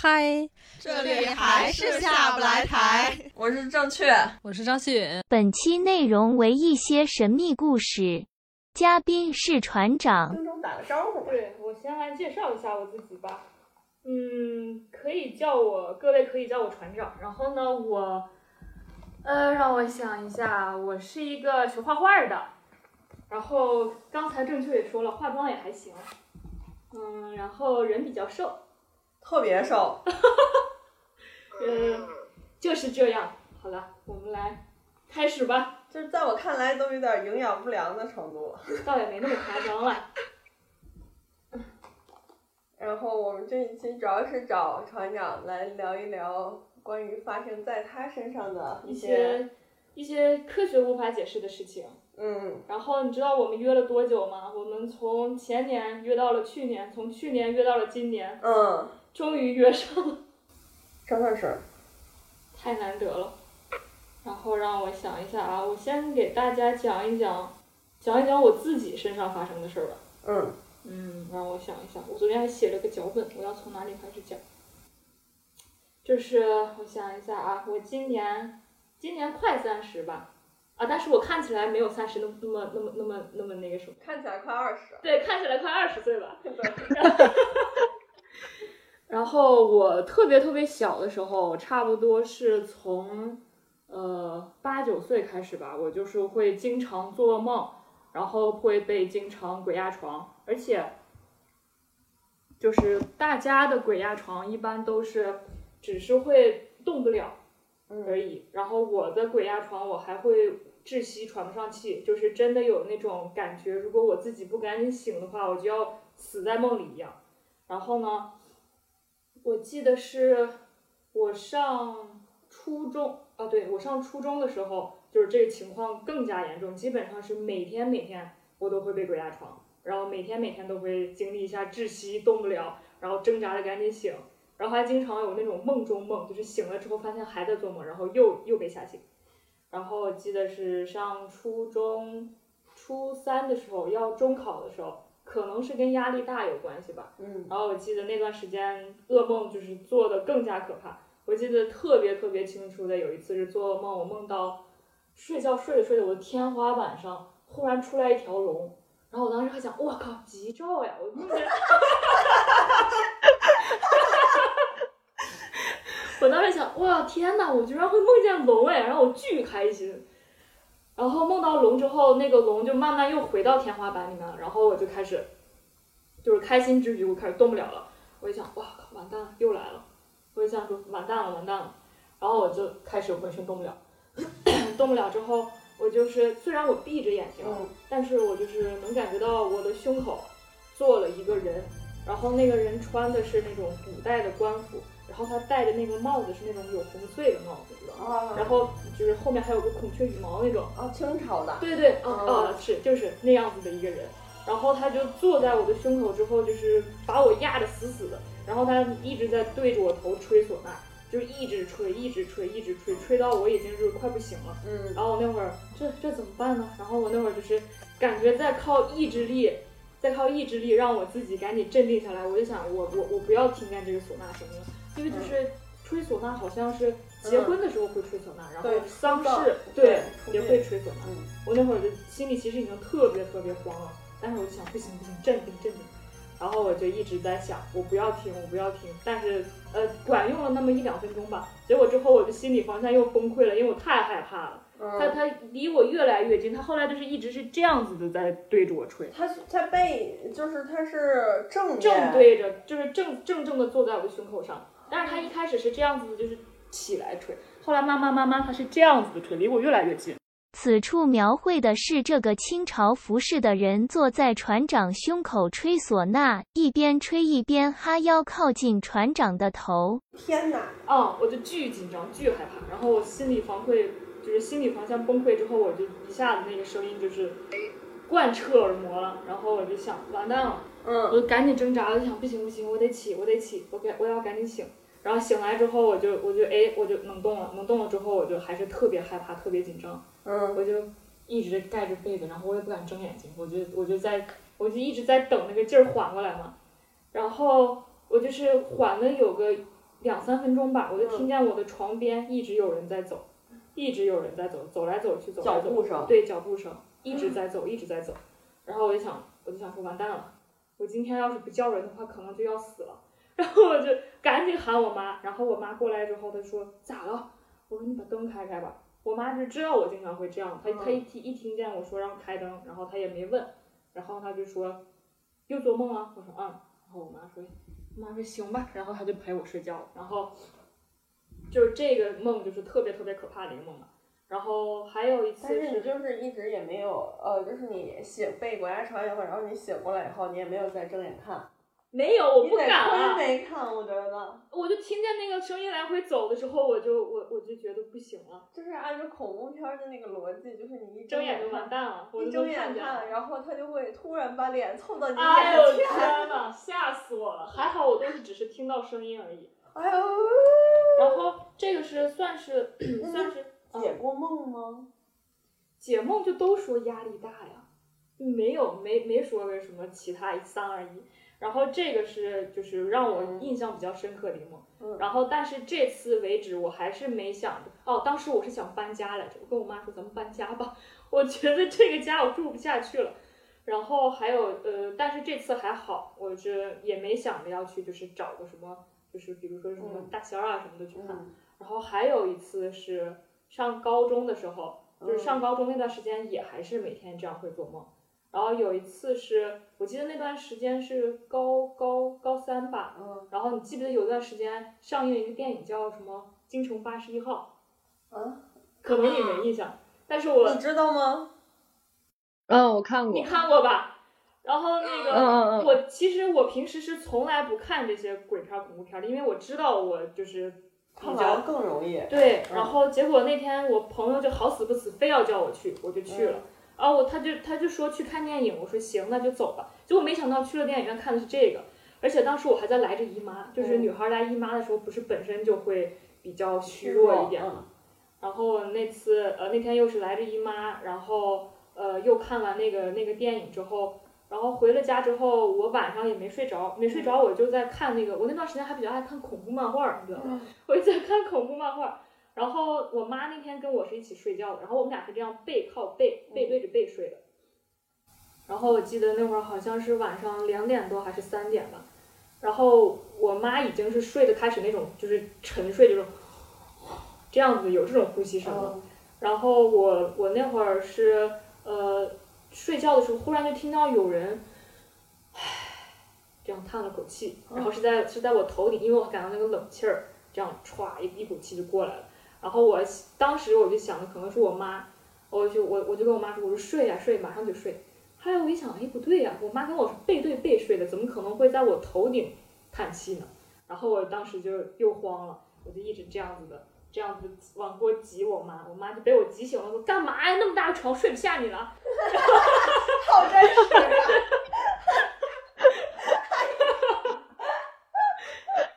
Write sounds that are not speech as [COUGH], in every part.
嗨，这里还是下不来台。我是正确，我是张希允。本期内容为一些神秘故事，嘉宾是船长。听众打个招呼。对我先来介绍一下我自己吧。嗯，可以叫我各位可以叫我船长。然后呢，我呃，让我想一下，我是一个学画画的。然后刚才正确也说了，化妆也还行。嗯，然后人比较瘦，特别瘦。[LAUGHS] 嗯，就是这样。好了，我们来开始吧。就是在我看来都有点营养不良的程度。倒也没那么夸张了。[LAUGHS] 然后我们这一期主要是找船长来聊一聊关于发生在他身上的一些些一些科学无法解释的事情。嗯，然后你知道我们约了多久吗？我们从前年约到了去年，从去年约到了今年，嗯，终于约上了，真的是。太难得了。然后让我想一下啊，我先给大家讲一讲，讲一讲我自己身上发生的事儿吧。嗯嗯，让我想一想，我昨天还写了个脚本，我要从哪里开始讲？就是我想一下啊，我今年今年快三十吧，啊，但是我看起来没有三十那么那么那么那么那么那个什么，看起来快二十。对，看起来快二十岁吧。[LAUGHS] 对。[LAUGHS] 然后我特别特别小的时候，差不多是从呃八九岁开始吧，我就是会经常做噩梦，然后会被经常鬼压床，而且就是大家的鬼压床一般都是只是会动不了而已，然后我的鬼压床我还会窒息喘不上气，就是真的有那种感觉，如果我自己不赶紧醒的话，我就要死在梦里一样。然后呢？我记得是我上初中啊，对我上初中的时候，就是这个情况更加严重，基本上是每天每天我都会被鬼压床，然后每天每天都会经历一下窒息，动不了，然后挣扎着赶紧醒，然后还经常有那种梦中梦，就是醒了之后发现还在做梦，然后又又被吓醒。然后记得是上初中初三的时候，要中考的时候。可能是跟压力大有关系吧，嗯，然后我记得那段时间噩梦就是做的更加可怕。我记得特别特别清楚的有一次是做噩梦，我梦到睡觉睡着睡着，我的天花板上忽然出来一条龙，然后我当时还想，我靠，吉兆呀！我梦见，[LAUGHS] 我当时想，哇，天呐，我居然会梦见龙哎！然后我巨开心。然后梦到龙之后，那个龙就慢慢又回到天花板里面了。然后我就开始，就是开心之余，我开始动不了了。我一想，哇靠，完蛋了，又来了。我就想说，完蛋了，完蛋了。然后我就开始浑身动不了，动不了之后，我就是虽然我闭着眼睛，但是我就是能感觉到我的胸口坐了一个人，然后那个人穿的是那种古代的官服。然后他戴的那个帽子是那种有红穗的帽子，知道吗？然后就是后面还有个孔雀羽毛那种。啊，清朝的。对对，啊啊是，就是那样子的一个人。然后他就坐在我的胸口之后，就是把我压得死死的。然后他一直在对着我头吹唢呐，就是一直吹，一直吹，一直吹，吹到我已经就是快不行了。嗯。然后我那会儿，这这怎么办呢？然后我那会儿就是感觉在靠意志力，在靠意志力让我自己赶紧镇定下来。我就想，我我我不要听见这个唢呐声音。因为就是吹唢呐，好像是结婚的时候会吹唢呐，然后丧事对也会吹唢呐。我那会儿就心里其实已经特别特别慌了，但是我就想不行不行，镇定镇定。然后我就一直在想，我不要听，我不要听。但是呃，管用了那么一两分钟吧。结果之后我的心理防线又崩溃了，因为我太害怕了。他他离我越来越近，他后来就是一直是这样子的在对着我吹。他他背就是他是正正对着，就是正正正的坐在我的胸口上。但是他一开始是这样子的，就是起来吹，后来慢慢慢慢他是这样子的吹，离我越来越近。此处描绘的是这个清朝服饰的人坐在船长胸口吹唢呐，一边吹一边哈腰靠近船长的头。天哪！啊，我就巨紧张，巨害怕，然后我心理防溃就是心理防线崩溃之后，我就一下子那个声音就是贯彻耳膜了，然后我就想完蛋了，嗯，我就赶紧挣扎，我就想不行不行，我得起，我得起，我赶我要赶紧醒。然后醒来之后，我就我就哎，我就能动了，能动了之后，我就还是特别害怕，特别紧张。嗯，我就一直盖着被子，然后我也不敢睁眼睛，我就我就在我就一直在等那个劲儿缓过来嘛。然后我就是缓了有个两三分钟吧，我就嗯听见我的床边一直有人在走，一直有人在走，走来走去，走来走去，脚步声，对，脚步声一直在走，一直在走。然后我就想，我就想说完蛋了，我今天要是不叫人的话，可能就要死了。然后我就赶紧喊我妈，然后我妈过来之后，她说咋了？我说你把灯开开吧。我妈就知道我经常会这样，她她一听一听见我说让开灯，然后她也没问，然后她就说又做梦了。我说嗯，然后我妈说，我妈说行吧，然后她就陪我睡觉，然后就是这个梦就是特别特别可怕的一个梦嘛。然后还有一次但是你就是一直也没有，呃，就是你醒背鬼压床以后，然后你醒过来以后，你也没有再睁眼看，没有，我不敢啊亏。没看，我觉得，我就听见那个声音来回走的时候，我就我我就觉得不行了，就是按照恐怖片儿的那个逻辑，就是你一睁眼就完蛋了，我一睁眼看然后他就会突然把脸凑到你哎呦眼前，天呐，吓死我了！还好我都是只是听到声音而已。哎呦，然后这个是算是 [CLEARS THROAT] 算是解过梦吗？解梦就都说压力大呀，没有没没说个什么其他三二一。然后这个是就是让我嗯印象比较深刻的一个梦。嗯然后但是这次为止我还是没想着哦，当时我是想搬家来着，我跟我妈说咱们搬家吧，[LAUGHS] 我觉得这个家我住不下去了。然后还有呃，但是这次还好，我是也没想着要去就是找个什么，就是比如说什么嗯大仙儿啊什么的去看。嗯然后还有一次是上高中的时候，就是嗯上高中那段时间也还是每天这样会做梦。然后有一次是我记得那段时间是高高高三吧，嗯然后你记不记得有段时间上映了一个电影叫什么《京城八十一号嗯，》，可能你没印象，但是我你知道吗？嗯，我看过你。看过吧？然后那个，嗯嗯嗯我其实我平时是从来不看这些鬼片儿、恐怖片儿的，因为我知道我就是比看较完更容易。对，嗯然后结果那天我朋友就好死不死非要叫我去，我就去嗯了。然后我他就他就说去看电影，我说行，那就走吧。结果没想到去了电影院看的是这个，而且当时我还在来着姨妈，就是嗯女孩来姨妈的时候，不是本身就会比较虚弱一点嘛。嗯然后那次呃那天又是来着姨妈，然后呃又看完那个那个电影之后，然后回了家之后，我晚上也没睡着，没睡着我就在看那个，我那段时间还比较爱看恐怖漫画，你知道吗？[LAUGHS] 我就在看恐怖漫画。然后我妈那天跟我是一起睡觉的，然后我们俩是这样背靠背背对着背睡的。然后我记得那会儿好像是晚上两点多还是三点吧，然后我妈已经是睡的开始那种就是沉睡，就是这样子有这种呼吸声了。嗯然后我我那会儿是呃睡觉的时候，忽然就听到有人，唉，这样叹了口气，然后是在是在我头顶，因为我感到那个冷气儿，这样歘一一股气就过来了。然后我当时我就想的可能是我妈，我就我我就跟我妈说，我说睡呀、睡，马上就睡。后来我一想，哎不对呀、我妈跟我是背对背睡的，怎么可能会在我头顶叹气呢？然后我当时就又慌了，我就一直这样子的。这样子往过挤我妈，我妈就被我挤醒了，说干嘛呀？那么大个床睡不下你了。好真实啊！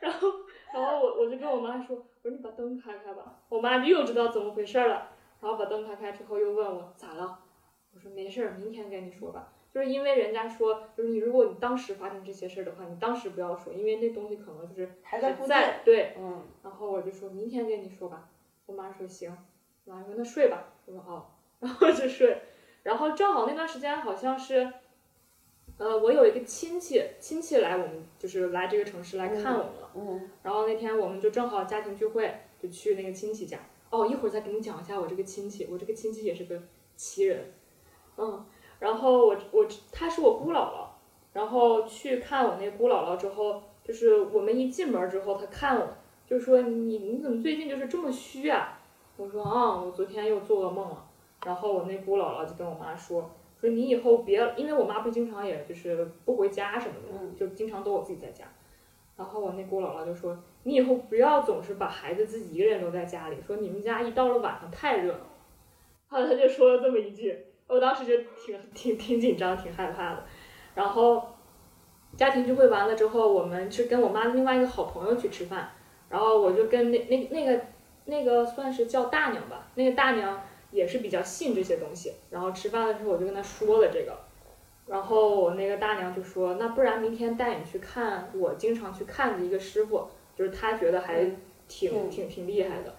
[LAUGHS] 然后，然后我我就跟我妈说，我说你把灯开开吧。我妈就又知道怎么回事儿了，然后把灯开开之后又问我咋了，我说没事儿，明天跟你说吧。就是因为人家说，就是你如果你当时发生这些事儿的话，你当时不要说，因为那东西可能就是还在附近。在对。嗯然后我就说明天跟你说吧。我妈说行，我妈说那睡吧。我说好，[LAUGHS] 然后就睡。然后正好那段时间好像是，呃，我有一个亲戚，亲戚来我们就是来这个城市来看我们了。嗯然后那天我们就正好家庭聚会，就去那个亲戚家。哦，一会儿再给你讲一下我这个亲戚，我这个亲戚也是个奇人，嗯，然后我我她是我姑姥姥，然后去看我那姑姥姥之后，就是我们一进门之后，她看我就说你你怎么最近就是这么虚啊？我说啊，我昨天又做噩梦了。然后我那姑姥姥就跟我妈说，说你以后别，因为我妈不经常也就是不回家什么的，嗯就经常都我自己在家。然后我那姑姥姥就说，你以后不要总是把孩子自己一个人留在家里，说你们家一到了晚上太热闹。后来她就说了这么一句，我当时就挺挺挺紧张，挺害怕的。然后家庭聚会完了之后，我们去跟我妈另外一个好朋友去吃饭，然后我就跟那那那个那个算是叫大娘吧，那个大娘也是比较信这些东西。然后吃饭的时候我就跟她说了这个，然后我那个大娘就说，那不然明天带你去看我经常去看的一个师傅，就是她觉得还挺嗯挺挺厉害的。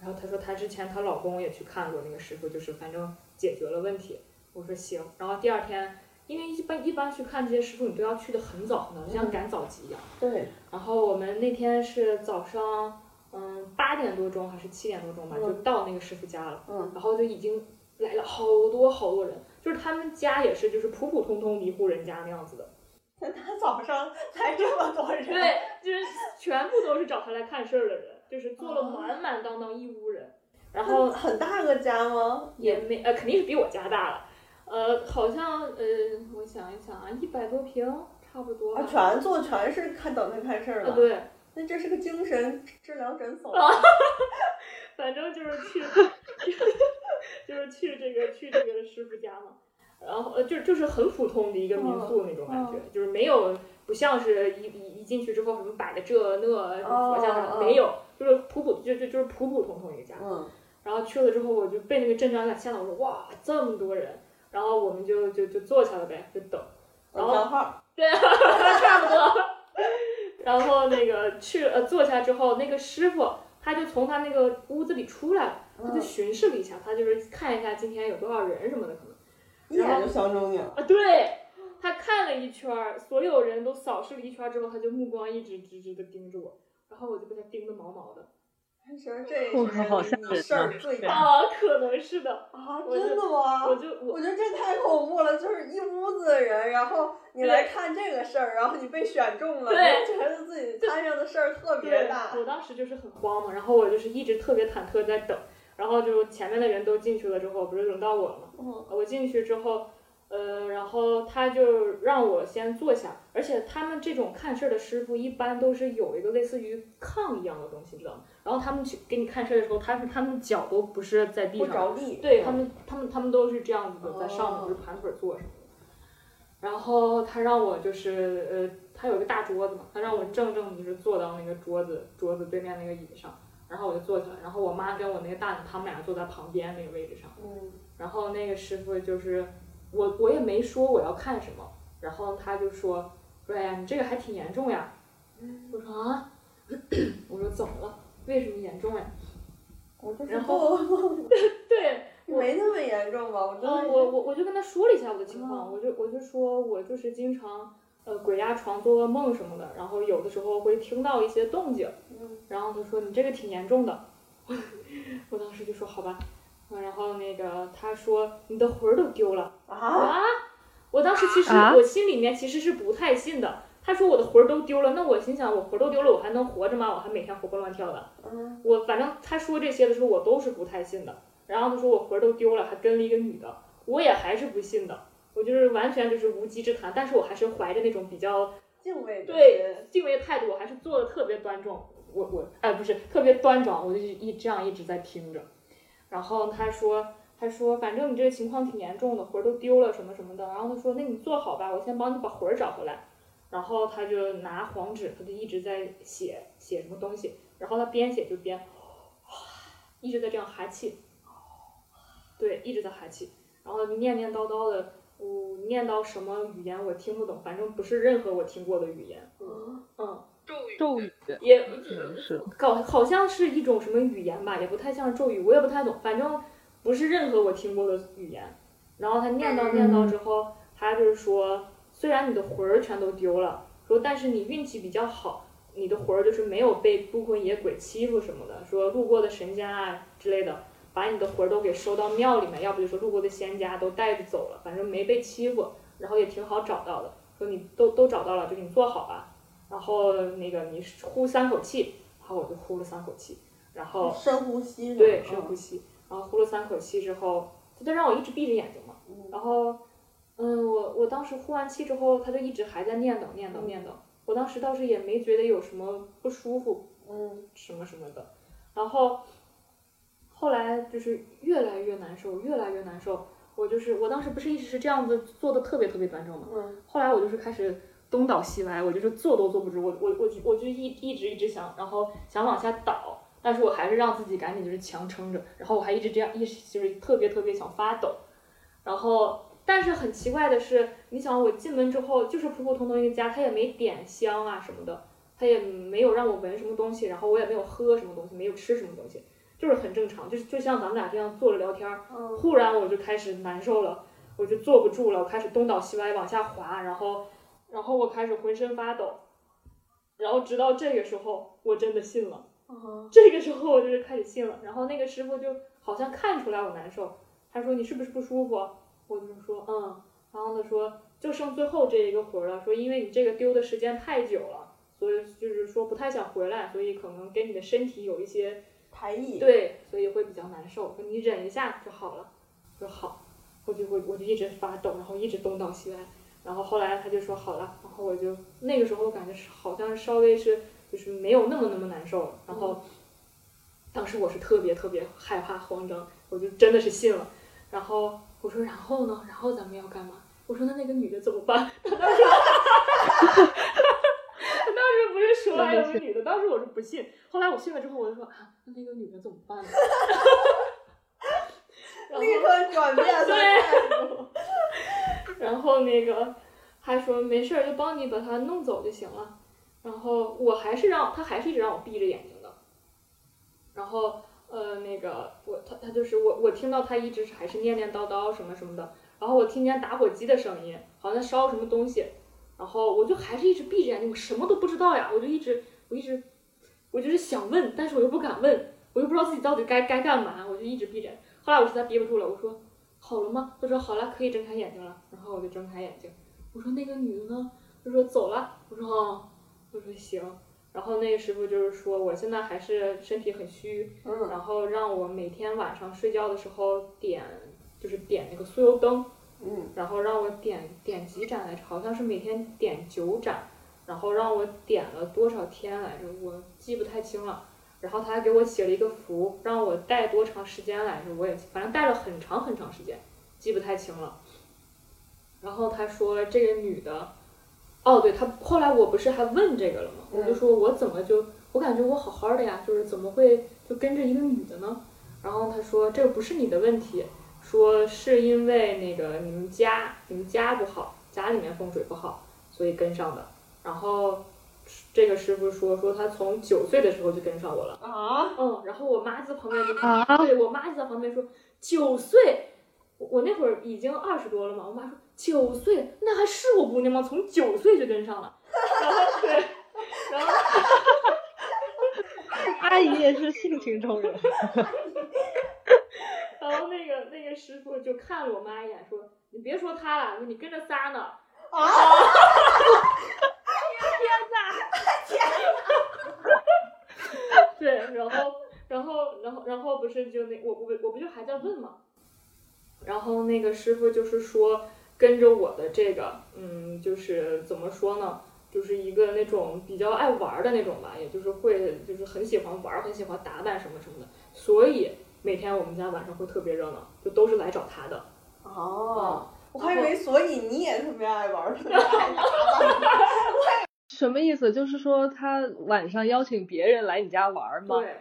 然后她说她之前她老公也去看过那个师傅，就是反正解决了问题。我说行。然后第二天，因为一般一般去看这些师傅，你都要去的很早呢，就像赶早集一样。对，然后我们那天是早上，嗯，八点多钟还是七点多钟吧，就到那个师傅家了。嗯，然后就已经来了好多好多人，就是他们家也是就是普普通通的一户人家那样子的。他早上来这么多人，对，就是全部都是找他来看事儿的人，就是坐了满满当当一屋人。然后很大个家吗？也没呃，肯定是比我家大了。呃，好像呃，我想一想啊，一百多平差不多。啊，全做全是看等他看事儿啊，了。对，那这是个精神治疗诊所。啊 [LAUGHS] 反正就是去，[LAUGHS] 就是去这个去这个师傅家嘛，然后呃就就是很普通的一个民宿那种感觉，就是没有不像是一一一进去之后什么摆的这那什么佛像啥的、哦没有，就是普普就就就是普普通通一个家。嗯，然后去了之后我就被那个阵仗给吓到，我说哇这么多人，然后我们就就就坐下了呗，就等。然后。对，[LAUGHS] 差不多。然后那个去呃坐下之后，那个师傅他就从他那个屋子里出来了，他就巡视了一下，他就是看一下今天有多少人什么的可能。一眼就相中你了。啊，对，他看了一圈儿，所有人都扫视了一圈儿之后，他就目光一直直直的盯着我，然后我就被他盯得毛毛的。他说这 [LAUGHS] 我靠好是你事儿啊最大啊，可能是的，啊！真的吗？我就我我觉得这太恐怖了，就是一屋子的人，然后你来看这个事儿，然后你被选中了，对你就觉得自己摊上的事儿特别大。我当时就是很慌嘛，然后我就是一直特别忐忑在等，然后就前面的人都进去了之后，不是轮到我了吗？嗯我进去之后，呃，然后他就让我先坐下，而且他们这种看事儿的师傅一般都是有一个类似于炕一样的东西，知道吗？然后他们去给你看车的时候，他是他们脚都不是在地不上，着地。对他们，他们他们都是这样子的，在上面哦就是盘腿坐什么的。然后他让我就是呃，他有一个大桌子嘛，他让我正正就是坐到那个桌子桌子对面那个椅子上，然后我就坐下来，然后我妈跟我那个大奶他们俩坐在旁边那个位置上，嗯然后那个师傅就是我我也没说我要看什么，然后他就说说哎呀你这个还挺严重呀，我说啊，我说 [COUGHS] 怎么了？为什么严重呀？我就是然后 [LAUGHS] 对，没那么严重吧？我真的嗯，我我我就跟他说了一下我的情况，嗯我就我就说我就是经常呃鬼压床、做噩梦什么的，然后有的时候会听到一些动静，嗯然后他说你这个挺严重的，[LAUGHS] 我当时就说好吧，嗯然后那个他说你的魂儿都丢了啊，啊，我当时其实啊我心里面其实是不太信的。他说我的魂儿都丢了，那我心想我魂儿都丢了，我还能活着吗？我还每天活蹦乱跳的。嗯我反正他说这些的时候，我都是不太信的。然后他说我魂儿都丢了，还跟了一个女的，我也还是不信的。我就是完全就是无稽之谈，但是我还是怀着那种比较敬畏对敬畏的态度，我还是做的特别端庄。我我哎不是特别端庄，我就一这样一直在听着。然后他说他说反正你这个情况挺严重的，魂儿都丢了什么什么的。然后他说那你坐好吧，我先帮你把魂儿找回来。然后他就拿黄纸，他就一直在写写什么东西，然后他边写就边，一直在这样哈气，对，一直在哈气，然后念念叨叨的，我、念到什么语言我听不懂，反正不是任何我听过的语言，嗯嗯，咒语也可能是搞好像是一种什么语言吧，也不太像咒语，我也不太懂，反正不是任何我听过的语言。然后他念叨念叨之后，他就是说，虽然你的魂儿全都丢了，说但是你运气比较好，你的魂儿就是没有被孤魂野鬼欺负什么的，说路过的神仙啊之类的，把你的魂儿都给收到庙里面，要不就说路过的仙家都带着走了，反正没被欺负，然后也挺好找到的，说你都都找到了，就你坐好吧，然后那个你呼三口气，然后我就呼了三口气，然后深呼吸，对深呼吸，然后呼了三口气之后，他就让我一直闭着眼睛嘛，嗯。然后嗯，我我当时呼完气之后，他就一直还在念叨念叨念叨，我当时倒是也没觉得有什么不舒服，嗯什么什么的，然后后来就是越来越难受，越来越难受。我就是我当时不是一直是这样子坐的特别特别端正嘛，嗯？后来我就是开始东倒西歪，我就是坐都坐不住，我我我就我就一一直一直想，然后想往下倒，但是我还是让自己赶紧就是强撑着，然后我还一直这样一直就是特别特别想发抖，然后但是很奇怪的是，你想我进门之后就是普普通通一个家，他也没点香啊什么的，他也没有让我闻什么东西，然后我也没有喝什么东西，没有吃什么东西，就是很正常，就是就像咱们俩这样坐着聊天儿。嗯忽然我就开始难受了，我就坐不住了，我开始东倒西歪往下滑，然后，然后我开始浑身发抖，然后直到这个时候，我真的信了。嗯这个时候我就是开始信了，然后那个师傅就好像看出来我难受，他说你是不是不舒服？我就说嗯，然后他说就剩最后这一个魂儿了，说因为你这个丢的时间太久了，所以就是说不太想回来，所以可能给你的身体有一些排异，对，所以会比较难受，说你忍一下就好了，说好，我就会我就一直发抖，然后一直东倒西歪，然后后来他就说好了，然后我就那个时候我感觉是好像稍微是就是没有那么那么难受了，然后当时我是特别特别害怕慌张，我就真的是信了，然后我说然后呢，然后咱们要干嘛？我说那那个女的怎么办？[LAUGHS] 他当时他当时不是说还有个女的，当时我是不信，后来我信了之后，我就说啊，那那个女的怎么办呢？[LAUGHS] 立刻转变了 [LAUGHS] 态度。然后那个还说没事儿，就帮你把她弄走就行了。然后我还是让他还是一直让我闭着眼睛的。然后呃那个我他他就是我我听到他一直还是念念叨叨什么什么的。然后我听见打火机的声音，好像烧什么东西。然后我就还是一直闭着眼睛，我什么都不知道呀。我就一直我一直我就是想问，但是我又不敢问，我又不知道自己到底该该干嘛，我就一直闭着。后来我实在憋不住了，我说好了吗？他说好了，可以睁开眼睛了。然后我就睁开眼睛，我说那个女的呢？他说走了。我说哦，我说行。然后那个师傅就是说我现在还是身体很虚，嗯然后让我每天晚上睡觉的时候点，就是点那个酥油灯，嗯然后让我点点几盏来着，好像是每天点九盏，然后让我点了多少天来着，我记不太清了。然后他还给我写了一个符，让我带多长时间来着，我也反正带了很长很长时间，记不太清了。然后他说这个女的，哦，对他后来我不是还问这个了吗？我就说我怎么就我感觉我好好的呀，就是怎么会就跟着一个女的呢？然后他说这个不是你的问题，说是因为那个你们家你们家不好，家里面风水不好，所以跟上的。然后这个师傅说说他从九岁的时候就跟上我了。啊，嗯，然后我妈在旁边就，啊对我妈就在旁边说九岁，我我那会儿已经二十多了嘛，我妈说九岁那还是我姑娘吗？从九岁就跟上了，然后对，然后 [LAUGHS] 阿姨也是性情中人。[LAUGHS] 然后那个那个师傅就看了我妈一眼，说你别说他了，你跟着仨呢。啊！[LAUGHS] 对，然后，然后，然后，然后不是就那我我我不就还在问嘛，然后那个师傅就是说跟着我的这个，嗯，就是怎么说呢，就是一个那种比较爱玩儿的那种吧，也就是会就是很喜欢玩儿，很喜欢打扮什么什么的，所以每天我们家晚上会特别热闹，就都是来找他的。哦，我还以为所以你也特别爱玩儿，特别爱打扮。[LAUGHS] [LAUGHS] 什么意思？就是说他晚上邀请别人来你家玩儿吗？对，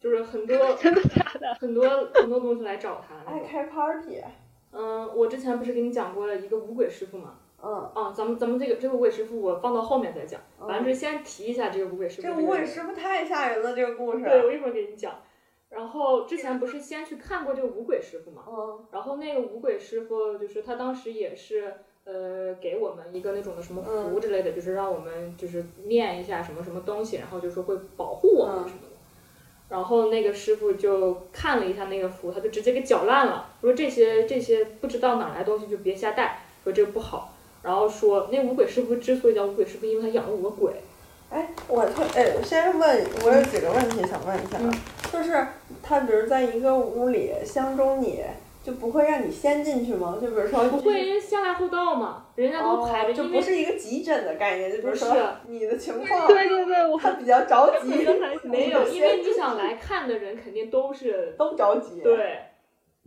就是很多 [LAUGHS] 真的假的？很多很多东西来找他。爱开 party。嗯，我之前不是给你讲过一个五鬼师傅吗？嗯，啊，咱们咱们这个这个五鬼师傅我放到后面再讲，嗯反正是先提一下这个五鬼师傅个。这五鬼师傅太吓人了，这个故事。对，我一会儿给你讲。然后之前不是先去看过这个五鬼师傅嘛，嗯然后那个五鬼师傅就是他当时也是呃给我们一个那种的什么符嗯之类的，就是让我们就是念一下什么什么东西，然后就说会保护我们嗯什么的。然后那个师傅就看了一下那个符，他就直接给搅烂了，说这些这些不知道哪来的东西就别瞎带，说这个不好。然后说那五鬼师傅之所以叫五鬼师傅，因为他养了五个鬼。哎，我特哎，我先问，我有几个问题想问一下，嗯就是他比如在一个屋里相中你，就不会让你先进去吗？就比如说不会，因为先来后到嘛，人家都排着，哦，就不是一个急诊的概念，就比如说你的情况，对对对，我他比较着急，没有，因为你想来看的人肯定都是都着急。，对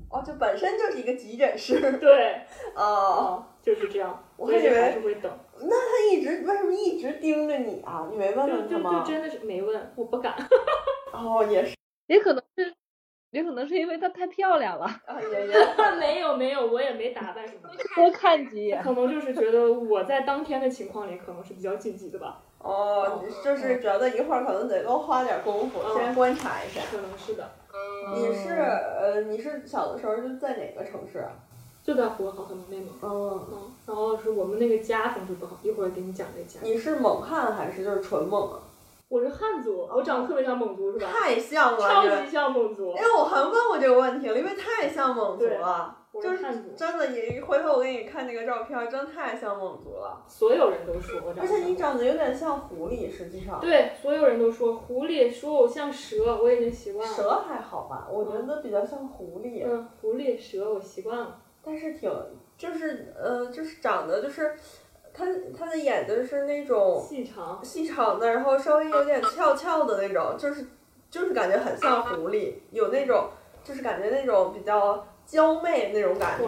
哦，就本身就是一个急诊室。对，哦，[LAUGHS] 哦，就是这样，我还以为还是会等，那他一直为什么一直盯着你啊？你没问就就就问他吗？真的是没问，我不敢。哦，也是也可能是，也可能是因为她太漂亮了，啊，也也 [LAUGHS] 没有没有，我也没打扮什么，[LAUGHS] 多看几眼。可能就是觉得我在当天的情况里可能是比较紧急的吧。哦，就是觉得一会儿可能得多花点功夫，嗯先观察一下。可能是的，你是呃，你是小的时候就在哪个城市啊？就在呼和浩特嘛，内蒙。嗯，嗯，然后是我们那个家风水不好，一会儿给你讲这家。你是蒙汉还是就是纯蒙啊？我是汉族，我长得特别像蒙族，是吧？太像了，超级像蒙族因。为我还问过这个问题了，因为太像蒙族了，我就是是汉族，真的，你回头我给你看那个照片，真太像蒙族了。所有人都说我长而得像。且你长得有点像狐狸，实际上。对，所有人都说狐狸，说我像蛇，我已经习惯了。蛇还好吧，我觉得比较像狐狸，嗯，狐狸、蛇我习惯了。但是挺就是呃就是长得就是，它它的眼睛是那种细长，细长的，然后稍微有点翘翘的那种，就是就是感觉很像狐狸，有那种就是感觉那种比较娇媚那种感觉。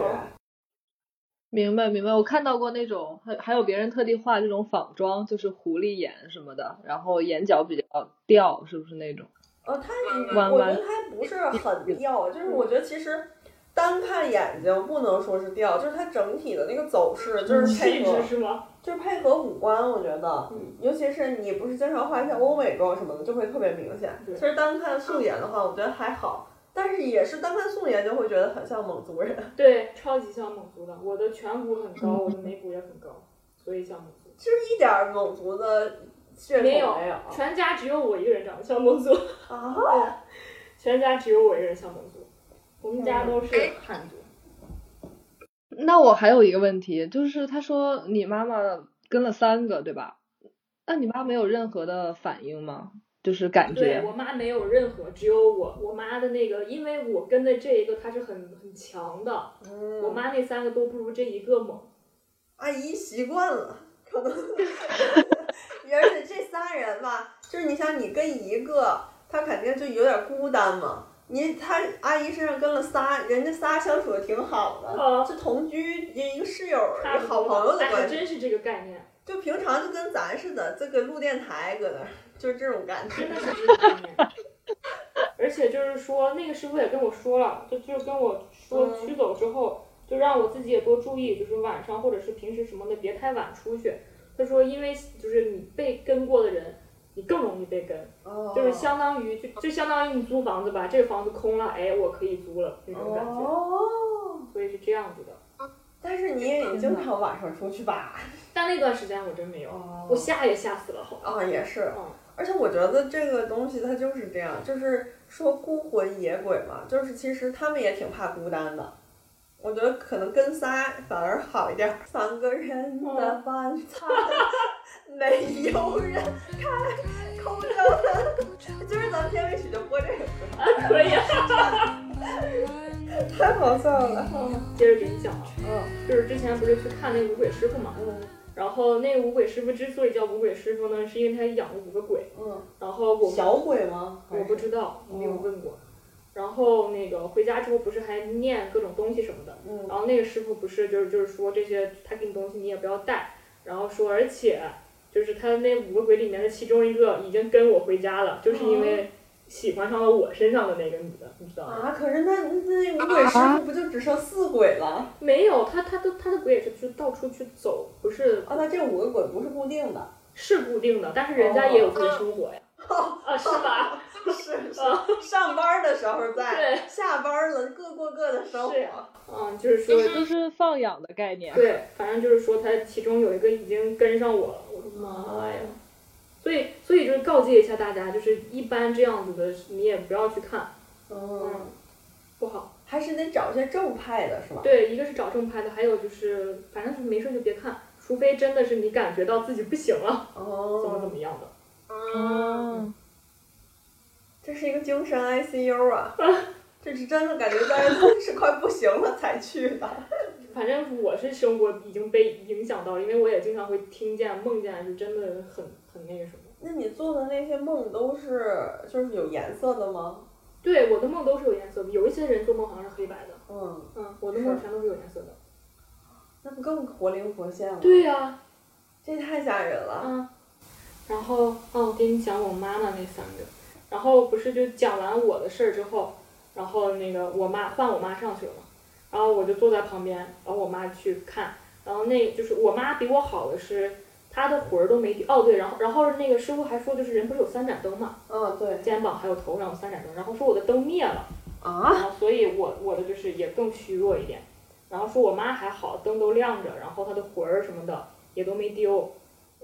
明白明白，我看到过那种，还还有别人特地画这种仿妆，就是狐狸眼什么的，然后眼角比较掉，是不是那种？呃，它弯弯我觉得它不是很掉，就是我觉得其实单看眼睛不能说是吊，就是它整体的那个走势就是配气合质是吗？就是配合五官，我觉得，嗯尤其是你不是经常画一些欧美妆什么的，就会特别明显。其实单看素颜的话，我觉得还好，但是也是单看素颜就会觉得很像蒙族人，对，超级像蒙族的。我的颧骨很嗯高，我的眉骨也很高，所以像蒙族。就是一点儿蒙族的血统没有没有全家只有我一个人长得像蒙族，啊。[LAUGHS] 全家只有我一个人像蒙族，我们家都是汉族。那我还有一个问题，就是他说你妈妈跟了三个，对吧？那你妈没有任何的反应吗？就是感对觉我妈没有任何，只有我。我妈的那个，因为我跟的这一个她是很很强的，嗯我妈那三个都不如这一个猛。阿姨习惯了，可能，[LAUGHS] 而且这仨人吧，就是你想你跟一个，他肯定就有点孤单嘛。你他阿姨身上跟了仨，人家仨相处的挺好的，啊就同居一个室友，好朋友的关系，真是这个概念，就平常就跟咱似的，这个录电台搁那儿，就是这种感觉真。的是这个概念。而且就是说，那个师傅也跟我说了，就就跟我说嗯驱走之后，就让我自己也多注意，就是晚上或者是平时什么的，别太晚出去。他说，因为就是你被跟过的人，你更容易被跟。哦就是相当于就就相当于你租房子吧，这个房子空了，哎，我可以租了那种感觉，哦，所以是这样子的。但是你也经常晚上出去吧？但那段时间我真没有，哦我吓也吓死了，好吧。啊，也是。嗯，而且我觉得这个东西它就是这样，就是说孤魂野鬼嘛，就是其实他们也挺怕孤单的。我觉得可能跟仨反而好一点儿。三个人的饭菜，没有人开口的门。今 [LAUGHS] 儿咱们片尾曲就播这个歌，可以啊。太好笑了。[LAUGHS] 接着给你讲啊，嗯就是之前不是去看那个五鬼师傅嘛，嗯然后那个五鬼师傅之所以叫五鬼师傅呢，是因为他养了五个鬼，嗯，然后我小鬼吗？我不知道，没有问过。然后那个回家之后不是还念各种东西什么的，嗯然后那个师傅不是就是就是说这些他给你东西你也不要带，然后说而且就是他那五个鬼里面的其中一个已经跟我回家了，就是因为喜欢上了我身上的那个女的，你知道吗？啊，可是那那五鬼师傅不就只剩四鬼了？没有，他他的他的鬼也是就到处去走，不是啊，那这五个鬼不是固定的。是固定的，但是人家也有自己的生活呀。啊，[LAUGHS] 是吧？[LAUGHS] 是是，上班的时候在，对下班了各过各的生活嗯，就是说，就是放养的概念。对，反正就是说他其中有一个已经跟上我了，我的妈呀！所以，所以就是告诫一下大家，就是一般这样子的你也不要去看，嗯，不好。还是得找一些正派的，是吧？对，一个是找正派的，还有就是反正是没事就别看，除非真的是你感觉到自己不行了，哦怎么怎哦，么样的。哦，这是一个精神 ICU 啊！[LAUGHS] 这是真的感觉在是快不行了才去的。[LAUGHS] 反正我是生活已经被影响到，因为我也经常会听见、梦见，是真的很很那个什么。那你做的那些梦都是就是有颜色的吗？对，我的梦都是有颜色的，有一些人做梦好像是黑白的，嗯，嗯，我的梦全都是有颜色的。那不更活灵活现了？，对呀、这太吓人了。嗯，然后哦，我给你讲我妈妈那三个，然后不是就讲完我的事儿之后，然后那个我妈换我妈上去了嘛，然后我就坐在旁边，然后我妈去看，然后那就是我妈比我好的是，她的魂儿都没哦对，然后然后那个师傅还说，就是人不是有三盏灯嘛，嗯，对。肩膀还有头上有三盏灯，然后说我的灯灭了，然啊，后所以我我的就是也更虚弱一点，然后说我妈还好，灯都亮着，然后她的魂儿什么的也都没丢，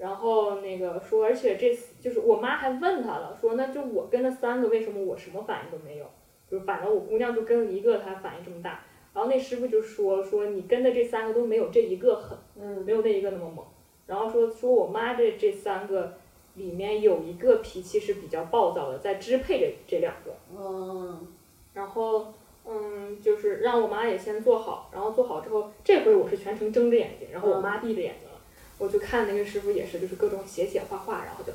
然后那个说，而且这次就是我妈还问他了，说那就我跟了三个，为什么我什么反应都没有？就是反正我姑娘就跟了一个，她反应这么大。然后那师傅就说说你跟的这三个都没有这一个狠，嗯没有那一个那么猛。然后说说我妈这这三个里面有一个脾气是比较暴躁的，在支配着这两个。嗯然后嗯，就是让我妈也先做好，然后做好之后，这回我是全程睁着眼睛，然后我妈闭着眼睛了，我就看那个师傅也是，就是各种写写画画，然后就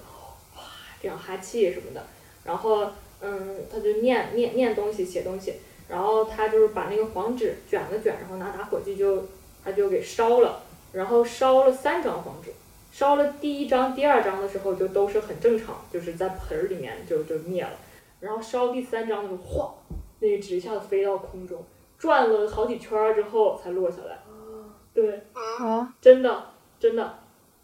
哇这样哈气什么的，然后嗯，他就念念念东西，写东西，然后他就是把那个黄纸卷了卷，然后拿打火机就他就给烧了，然后烧了三张黄纸。烧了第一张、第二张的时候就都是很正常，就是在盆儿里面就就灭了，然后烧第三张的时候，哗，那个纸一下子飞到空中，转了好几圈儿之后才落下来。对，啊，真的真的，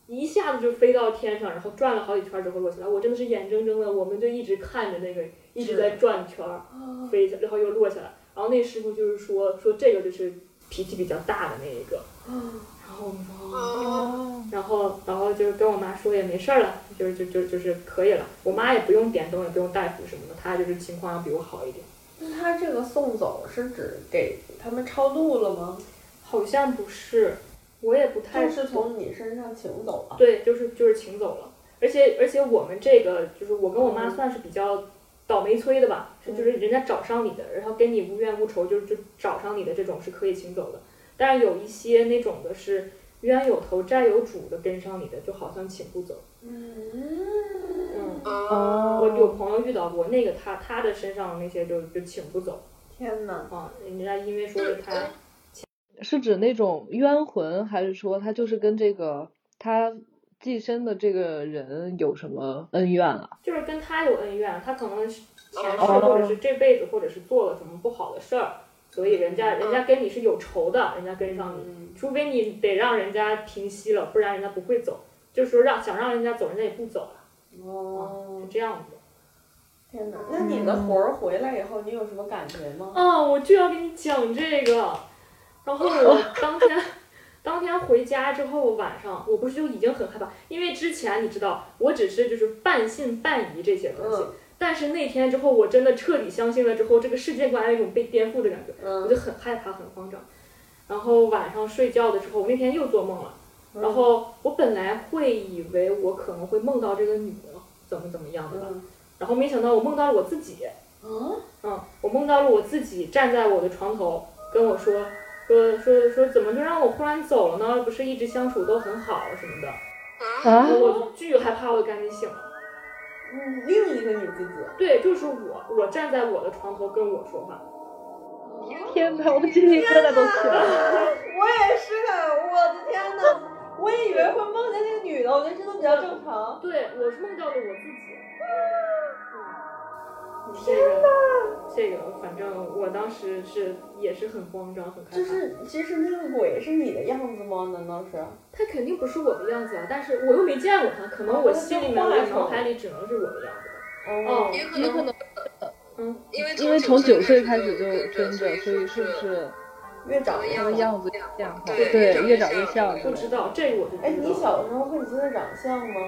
一下子就飞到天上，然后转了好几圈儿之后落下来。我真的是眼睁睁的，我们就一直看着那个一直在转圈儿飞下，然后又落下来。然后那师傅就是说说这个就是脾气比较大的那一个。然后我们说哦。哦，然后，然后就跟我妈说也没事儿了，就是就就就是可以了。我妈也不用点灯，也不用大夫什么的，她就是情况要比我好一点。那他这个送走是指给他们超度了吗？好像不是，我也不太就是从你身上请走了。对，就是就是请走了。而且而且我们这个就是我跟我妈嗯算是比较倒霉催的吧，是就是人家找上你的，然后跟你无冤无仇，就就找上你的这种是可以请走的。但是有一些那种的是冤有头债有主的跟上你的，就好像请不走。嗯，嗯，哦，我有朋友遇到过那个他他的身上那些就就请不走天哪！啊，人家因为说是他是指那种冤魂，还是说他就是跟这个他寄生的这个人有什么恩怨啊？就是跟他有恩怨，他可能是前世哦或者是这辈子或者是做了什么不好的事儿，所以人家人家跟你是有仇的，人家跟上你，嗯除非你得让人家平息了，不然人家不会走。就是说让想让人家走，人家也不走了，哦是，这样子。天哪！那你的魂儿回来以后，你有什么感觉吗？啊，我就要跟你讲这个。然后我当天，当天回家之后，晚上我不是就已经很害怕，因为之前你知道，我只是就是半信半疑这些东西，嗯但是那天之后，我真的彻底相信了之后，这个世界观有一种被颠覆的感觉，我就嗯很害怕，很慌张。然后晚上睡觉的时候，我那天又做梦了，然后我本来会以为我可能会梦到这个女的怎么怎么样的吧，嗯然后没想到我梦到了我自己。啊，嗯，我梦到了我自己站在我的床头，跟我说说说说怎么就让我忽然走了呢？不是一直相处都很好什么的，啊我就巨害怕，我就赶紧醒了。嗯，另一个你自己。对，就是我，我站在我的床头跟我说话。天呐，我鸡皮疙瘩都起来了。我也是，我的天呐！我也以为会梦见那个女的，我觉得这都比较正常。对，我是梦到了我自己。[LAUGHS] 嗯，这个这个，反正我当时是也是很慌张，很害怕。就是其实那个鬼是你的样子吗？难道是？他肯定不是我的样子啊，但是我又没见过他，可能我心里面、我脑海里只能是我的样子。哦也可也可能能嗯，因为因为从九岁开始始就跟着，所以是不是是越长越他的样子变化？对对，越越长越像。不知道这个我就不哎，你。小时候和你现在长相吗？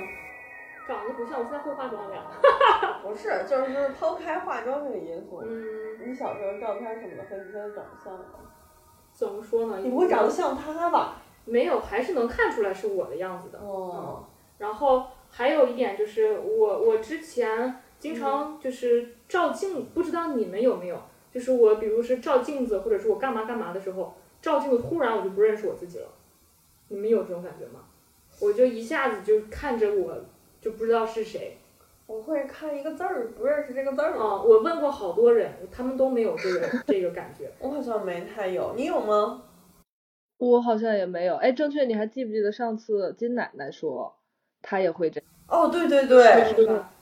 长得不像，我现在会化妆了呀。[LAUGHS] 不是，就是抛开化妆这个因素，嗯，你小时候照片什么的和你现在长得像吗？怎么说呢？你不会长得像他吧？没有，还是能看出来是我的样子的。哦，然后还有一点就是我我之前经常就是照镜，不知道你们有没有？就是我比如是照镜子，或者是我干嘛干嘛的时候，照镜子突然我就不认识我自己了。你们有这种感觉吗？我就一下子就看着我就不知道是谁。我会看一个字儿，不认识这个字儿。啊，我问过好多人，他们都没有这个这个感觉。[LAUGHS] 我好像没太有，你有吗？我好像也没有。哎，正确，你还记不记得上次金奶奶说她也会这样？哦，对对对，是吧？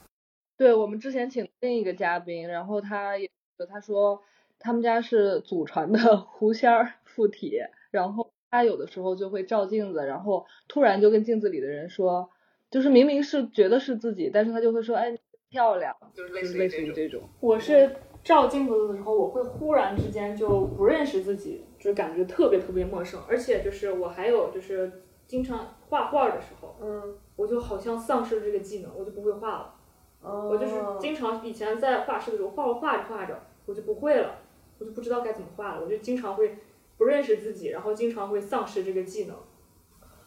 对，我们之前请另一个嘉宾，然后他也他说他们家是祖传的 [LAUGHS] 狐仙儿附体，然后他有的时候就会照镜子，然后突然就跟镜子里的人说就是明明是觉得是自己，但是他就会说，哎，漂亮，就是就是类似于这这种。我是照镜子的时候，我会忽然之间就不认识自己，就感觉特别特别陌生。而且就是我还有就是经常画画的时候，嗯，我就好像丧失了这个技能，我就不会画了。哦我就是经常以前在画室的时候画着画着画着，我就不会了，我就不知道该怎么画了，我就经常会不认识自己，然后经常会丧失这个技能，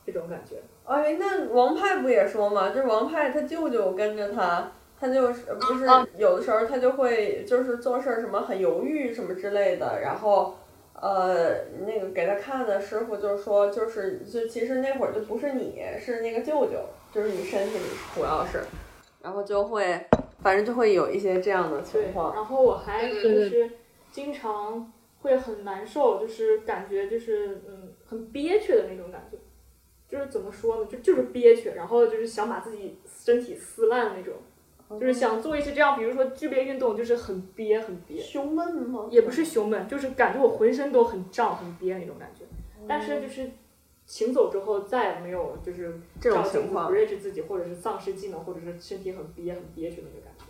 这种感觉。哎，那王派不也说嘛？就是王派他舅舅跟着他，他就是不是啊有的时候他就会就是做事儿什么很犹豫什么之类的，然后呃那个给他看的师傅就说就是就其实那会儿就不是你是那个舅舅，就是你身体里主要是，然后就会反正就会有一些这样的情，况。然后我还对就是经常会很难受，就是感觉就是嗯很憋屈的那种感觉，就是怎么说呢，就就是憋屈，然后就是想把自己身体撕烂那种，就是想做一些这样，比如说剧烈运动，就是很憋很憋，胸闷吗？也不是胸闷，就是感觉我浑身都很胀很憋那种感觉，但是就是。行走之后再也没有就是这种情况不认识自己，或者是丧失技能，或者是身体很憋很憋屈那种感觉。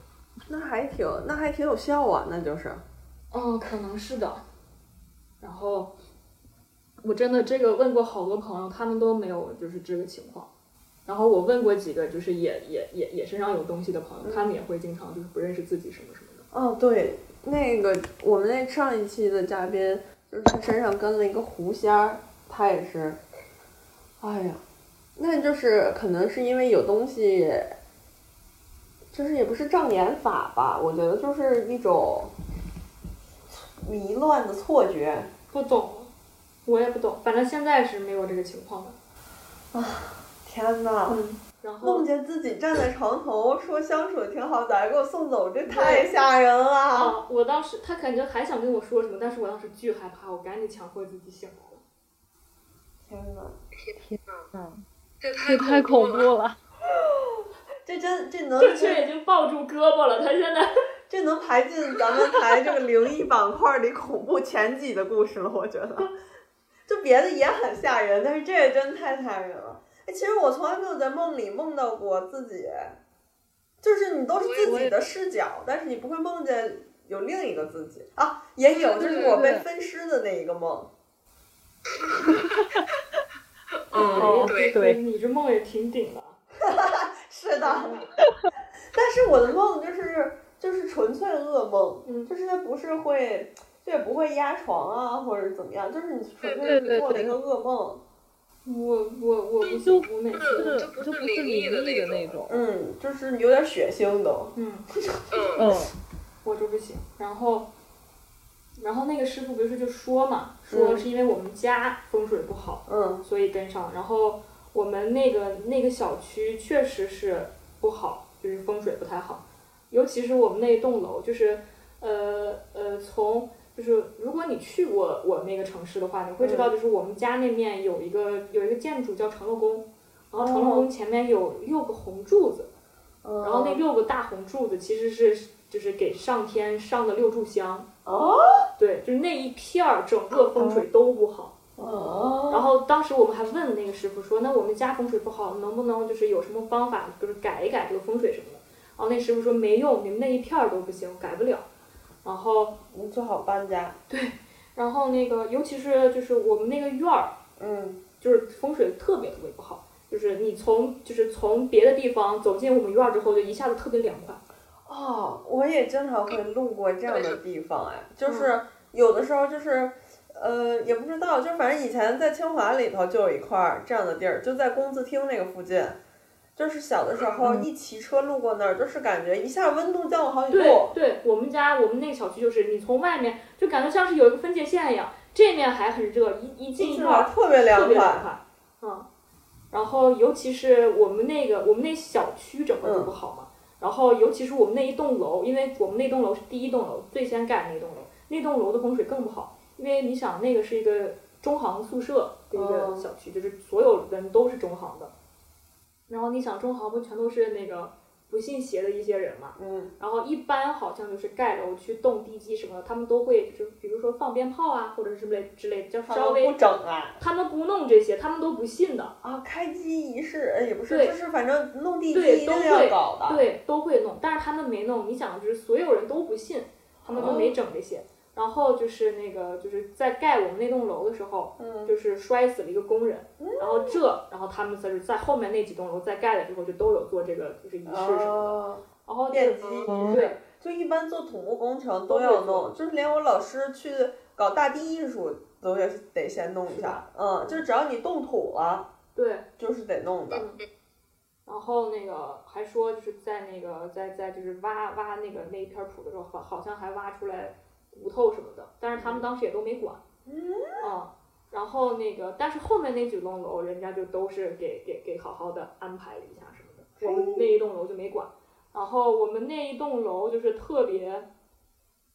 那还挺那还挺有效啊，那就是。哦，可能是的。然后，我真的这个问过好多朋友，他们都没有就是这个情况。然后我问过几个就是也也也也身上有东西的朋友，他们也会经常就是不认识自己什么什么的。哦，对，那个我们那上一期的嘉宾，就是他身上跟了一个狐仙儿，他也是，哎呀，那就是可能是因为有东西，就是也不是障眼法吧，我觉得就是一种迷乱的错觉。不懂，我也不懂，反正现在是没有这个情况的。天呐，嗯，然后梦见自己站在床头说相处的挺好，咋给我送走？这太吓人了！啊，我当时他感觉还想跟我说什么，但是我当时巨害怕，我赶紧强迫自己醒来了。天呐，天哪，嗯，这这太恐怖了。了。[LAUGHS] 这真这能这却已经抱住胳膊了，他现在。[LAUGHS] 这能排进咱们台这个灵异板块里恐怖前几的故事了，我觉得。就别的也很吓人，但是这个真太吓人了。哎，其实我从来没有在梦里梦到过自己，就是你都是自己的视角，但是你不会梦见有另一个自己啊。也有，就是我被分尸的那一个梦。[LAUGHS] 嗯，对，对嗯你这梦也挺顶的。[LAUGHS] 是的，但是我的梦就是就是纯粹噩梦，嗯就是它不是会，就也不会压床啊或者怎么样，就是你纯粹对对是做了一个噩梦。我我我不就行，我每就次是就是不是灵异的那种。嗯，就是有点血腥都。嗯，嗯，嗯，[LAUGHS] 我就不行。然后，然后那个师傅不是就说嘛，说嗯是因为我们家风水不好，嗯所以跟上。然后我们那个那个小区确实是不好，就是风水不太好，尤其是我们那栋楼，就是呃呃从。就是如果你去过我那个城市的话，你会知道，就是我们家那面有一个有一个建筑叫长乐宫，然后长乐宫前面有六个红柱子，嗯。然后那六个大红柱子其实是就是给上天上的六炷香，哦对，就是那一片儿整个风水都不好。哦。然后当时我们还问那个师傅说，那我们家风水不好，能不能就是有什么方法，就是改一改这个风水什么的？然后那师傅说没用，你们那一片儿都不行，改不了。然后，你最好搬家。对然后那个尤其是就是我们那个院儿，嗯就是风水特别特别不好，就是你从就是从别的地方走进我们院儿之后，就一下子特别凉快。哦，我也经常会路过这样的地方，哎，就是有的时候就是。呃，也不知道，就反正以前在清华里头就有一块儿这样的地儿，就在工字厅那个附近。就是小的时候一骑车路过那儿，就是感觉一下温度降了好几度。对，我们家我们那个小区就是你从外面就感觉像是有一个分界线一样，这面还很热，一一进一院儿特别凉快。别凉快，嗯。然后尤其是我们那个我们那小区整个就不好嘛，然后尤其是我们那一栋楼，因为我们那栋楼是第一栋楼最先盖的那栋楼，那栋楼的风水更不好，因为你想那个是一个中行宿舍的一个哦小区，就是所有人都是中行的。然后你想中行不全都是那个不信邪的一些人嘛。嗯然后一般好像就是盖楼去动地基什么的，他们都会就比如说放鞭炮啊，或者是之类之类的，就稍微不整啊他们不弄这些，他们都不信的。啊，开机仪式呃也不是，就是反正弄地基，都一定要会搞的。对，都会弄，但是他们没弄。你想，就是所有人都不信，他们就没整这些。然后就是那个，就是在盖我们那栋楼的时候，嗯就是摔死了一个工人。然后这，然后他们就是在后面那几栋楼在盖了之后，就都有做这个就是仪式什么的。哦，然后就奠基仪式对，就一般做土木工程都要弄，就是连我老师去搞大地艺术都也得先弄一下。嗯，就是只要你动土了，对。就是得弄的。然后那个还说就是在那个在在就是挖挖那个那一片土的时候，好好像还挖出来骨头什么的，但是他们当时也都没管。嗯。然后那个，但是后面那几栋楼，人家就都是给给给好好的安排了一下什么的，我们那一栋楼就没管。然后我们那一栋楼就是特别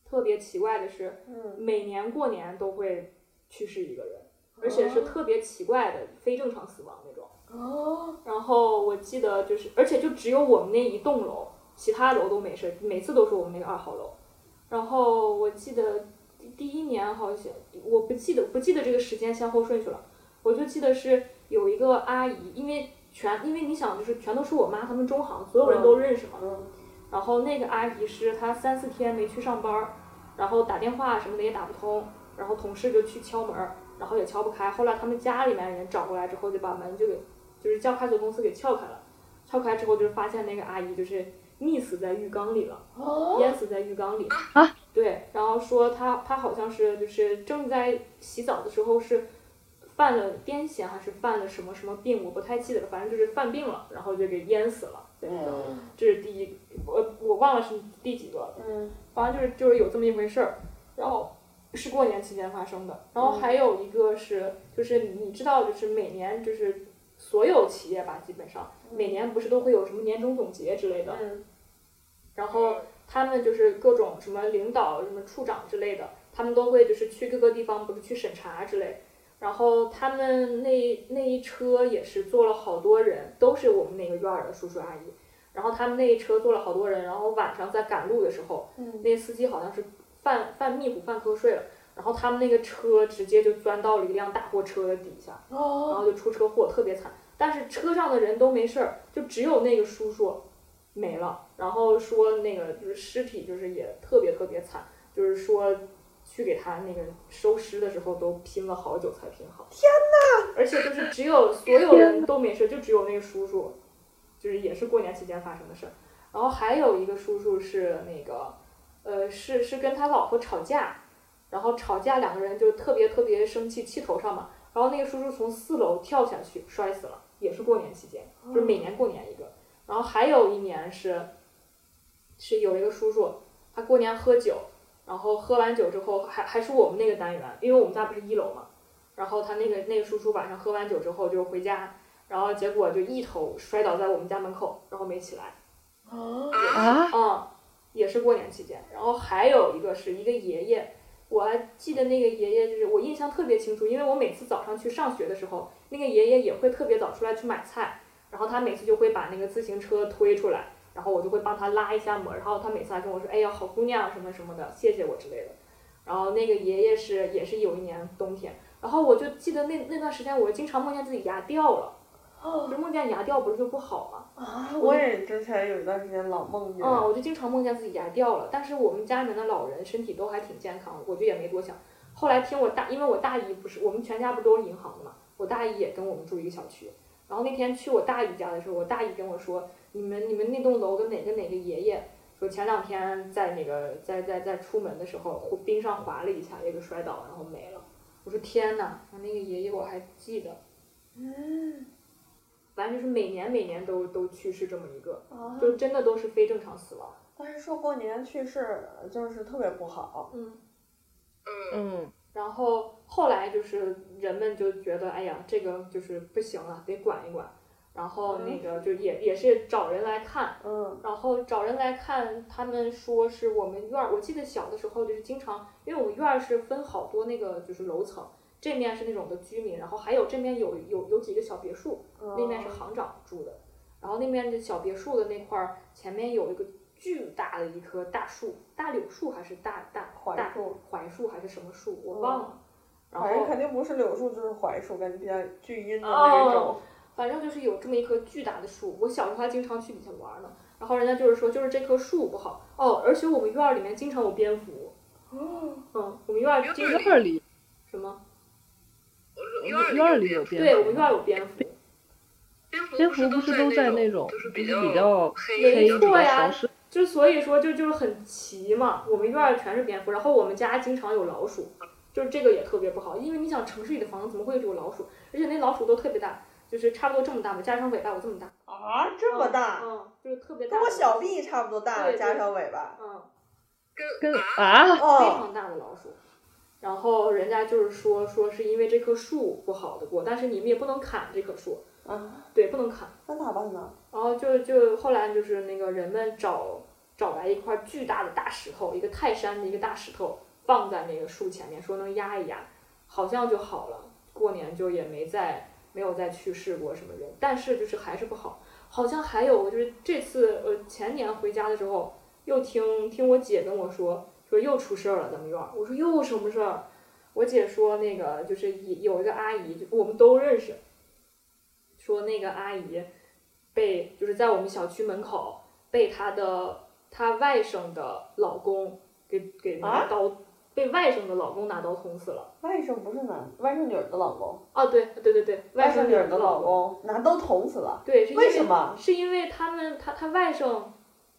特别奇怪的是，嗯每年过年都会去世一个人，而且是特别奇怪的非正常死亡那种。哦，然后我记得就是，而且就只有我们那一栋楼，其他楼都没事，每次都是我们那个二号楼。然后我记得第第一年好像我不记得不记得这个时间先后顺序了，我就记得是有一个阿姨，因为全因为你想就是全都是我妈他们中行，所有人都认识嘛。嗯然后那个阿姨是她三四天没去上班儿，然后打电话什么的也打不通，然后同事就去敲门儿，然后也敲不开。后来他们家里面人找过来之后，就把门就给就是叫快速公司给撬开了。撬开之后，就是发现那个阿姨就是溺死在浴缸里了，哦，淹死在浴缸里。啊？对，然后说他他好像是就是正在洗澡的时候是犯了癫痫还是犯了什么什么病，我不太记得了，反正就是犯病了，然后就给淹死了在浴缸里。嗯这是第一，我我忘了是第几个了。嗯反正就是就是有这么一回事儿，然后是过年期间发生的，然后还有一个是就是你知道就是每年就是所有企业吧，基本上每年不是都会有什么年终总结之类的，嗯然后他们就是各种什么领导、什么处长之类的，他们都会就是去各个地方，不是去审查之类。然后他们那那一车也是坐了好多人，都是我们那个院儿的叔叔阿姨。然后他们那一车坐了好多人，然后晚上在赶路的时候，嗯那司机好像是犯犯迷糊、犯瞌睡了，然后他们那个车直接就钻到了一辆大货车的底下，然哦，后就出车祸，特别惨。但是车上的人都没事儿，就只有那个叔叔没了。然后说那个就是尸体就是也特别特别惨，就是说去给他那个收尸的时候都拼了好久才拼好。天呐！而且就是只有 [LAUGHS] 所有人都没事，就只有那个叔叔，就是也是过年期间发生的事儿。然后还有一个叔叔是那个，呃，是是跟他老婆吵架，然后吵架两个人就特别特别生气，气头上嘛。然后那个叔叔从四楼跳下去摔死了，也是过年期间，就是每年过年一个。然后还有一年是，是有一个叔叔，他过年喝酒，然后喝完酒之后还还是我们那个单元，因为我们家不是一楼嘛。然后他那个那个叔叔晚上喝完酒之后就回家，然后结果就一头摔倒在我们家门口，然后没起来。哦，啊，嗯，也是过年期间。然后还有一个是一个爷爷，我还记得那个爷爷，就是我印象特别清楚，因为我每次早上去上学的时候，那个爷爷也会特别早出来去买菜，然后他每次就会把那个自行车推出来，然后我就会帮他拉一下门，然后他每次还跟我说：“哎呀，好姑娘什么什么的，谢谢我之类的。”然后那个爷爷是也是有一年冬天，然后我就记得那那段时间，我经常梦见自己牙掉了，就梦见牙掉不是就不好吗？啊，我也之前有一段时间老梦见。嗯，我就经常梦见自己牙掉了，但是我们家里面的老人身体都还挺健康的，我就也没多想。后来听我大，因为我大姨不是我们全家不都是银行的嘛，我大姨也跟我们住一个小区。然后那天去我大姨家的时候，我大姨跟我说，你们你们那栋楼跟哪个哪个爷爷说前两天在那个在在在出门的时候冰上滑了一下，也给摔倒，然后没了。我说天呐，那个爷爷我还记得，嗯，反正就是每年每年都都去世这么一个，啊，就真的都是非正常死亡。但是说过年去世就是特别不好。嗯。嗯，然后后来就是人们就觉得，哎呀，这个就是不行了，得管一管。然后那个就也也是找人来看，嗯然后找人来看，他们说是我们院儿，我记得小的时候就是经常，因为我们院儿是分好多那个就是楼层，这面是那种的居民，然后还有这面有有有几个小别墅，那面是行长住的。然后那面的小别墅的那块儿前面有一个巨大的一棵大树，大柳树还是大大大槐树槐树还是什么树，我忘了。然反正后肯定不是柳树就是槐树，感觉比较巨阴的那种。反正就是有这么一棵巨大的树，我小时候还经常去底下玩呢。然后人家就是说，就是这棵树不好哦，而且我们院儿里面经常有蝙蝠。嗯，我们院儿经常院儿里什么？院儿院儿里有蝙蝠，对我们院儿有蝙蝠。蝙蝠不是都在那种就是比较没黑、比较错呀潮湿，就所以说就就是很奇嘛，我们院儿全是蝙蝠，然后我们家经常有老鼠，就是这个也特别不好，因为你想城市里的房子怎么会有老鼠？而且那老鼠都特别大，就是差不多这么大吧，加上尾巴有这么大，啊，这么大，嗯，就是特别大跟我小臂差不多大，加上尾巴。嗯，跟跟，啊，非哦，常大的老鼠。然后人家就是说说是因为这棵树不好的过，但是你们也不能砍这棵树，啊，对，不能砍。那咋办呢？然后就就后来就是那个人们找找来一块巨大的大石头，一个泰山的一个大石头，放在那个树前面，说能压一压，好像就好了。过年就也没再没有再去世过什么人，但是就是还是不好。好像还有就是这次呃前年回家的时候，又听听我姐跟我说说又出事儿了咱们院儿，我说又什么事儿？我姐说那个就是有一个阿姨，就我们都认识，说那个阿姨被就是在我们小区门口被她的她外甥的老公给给拿啊刀、被外甥的老公拿刀捅死了。外甥不是男，外甥女儿的老公，哦，对对对对，外甥甥女儿的老老公拿刀捅死了。对，是因为什么是因为他们他他外甥，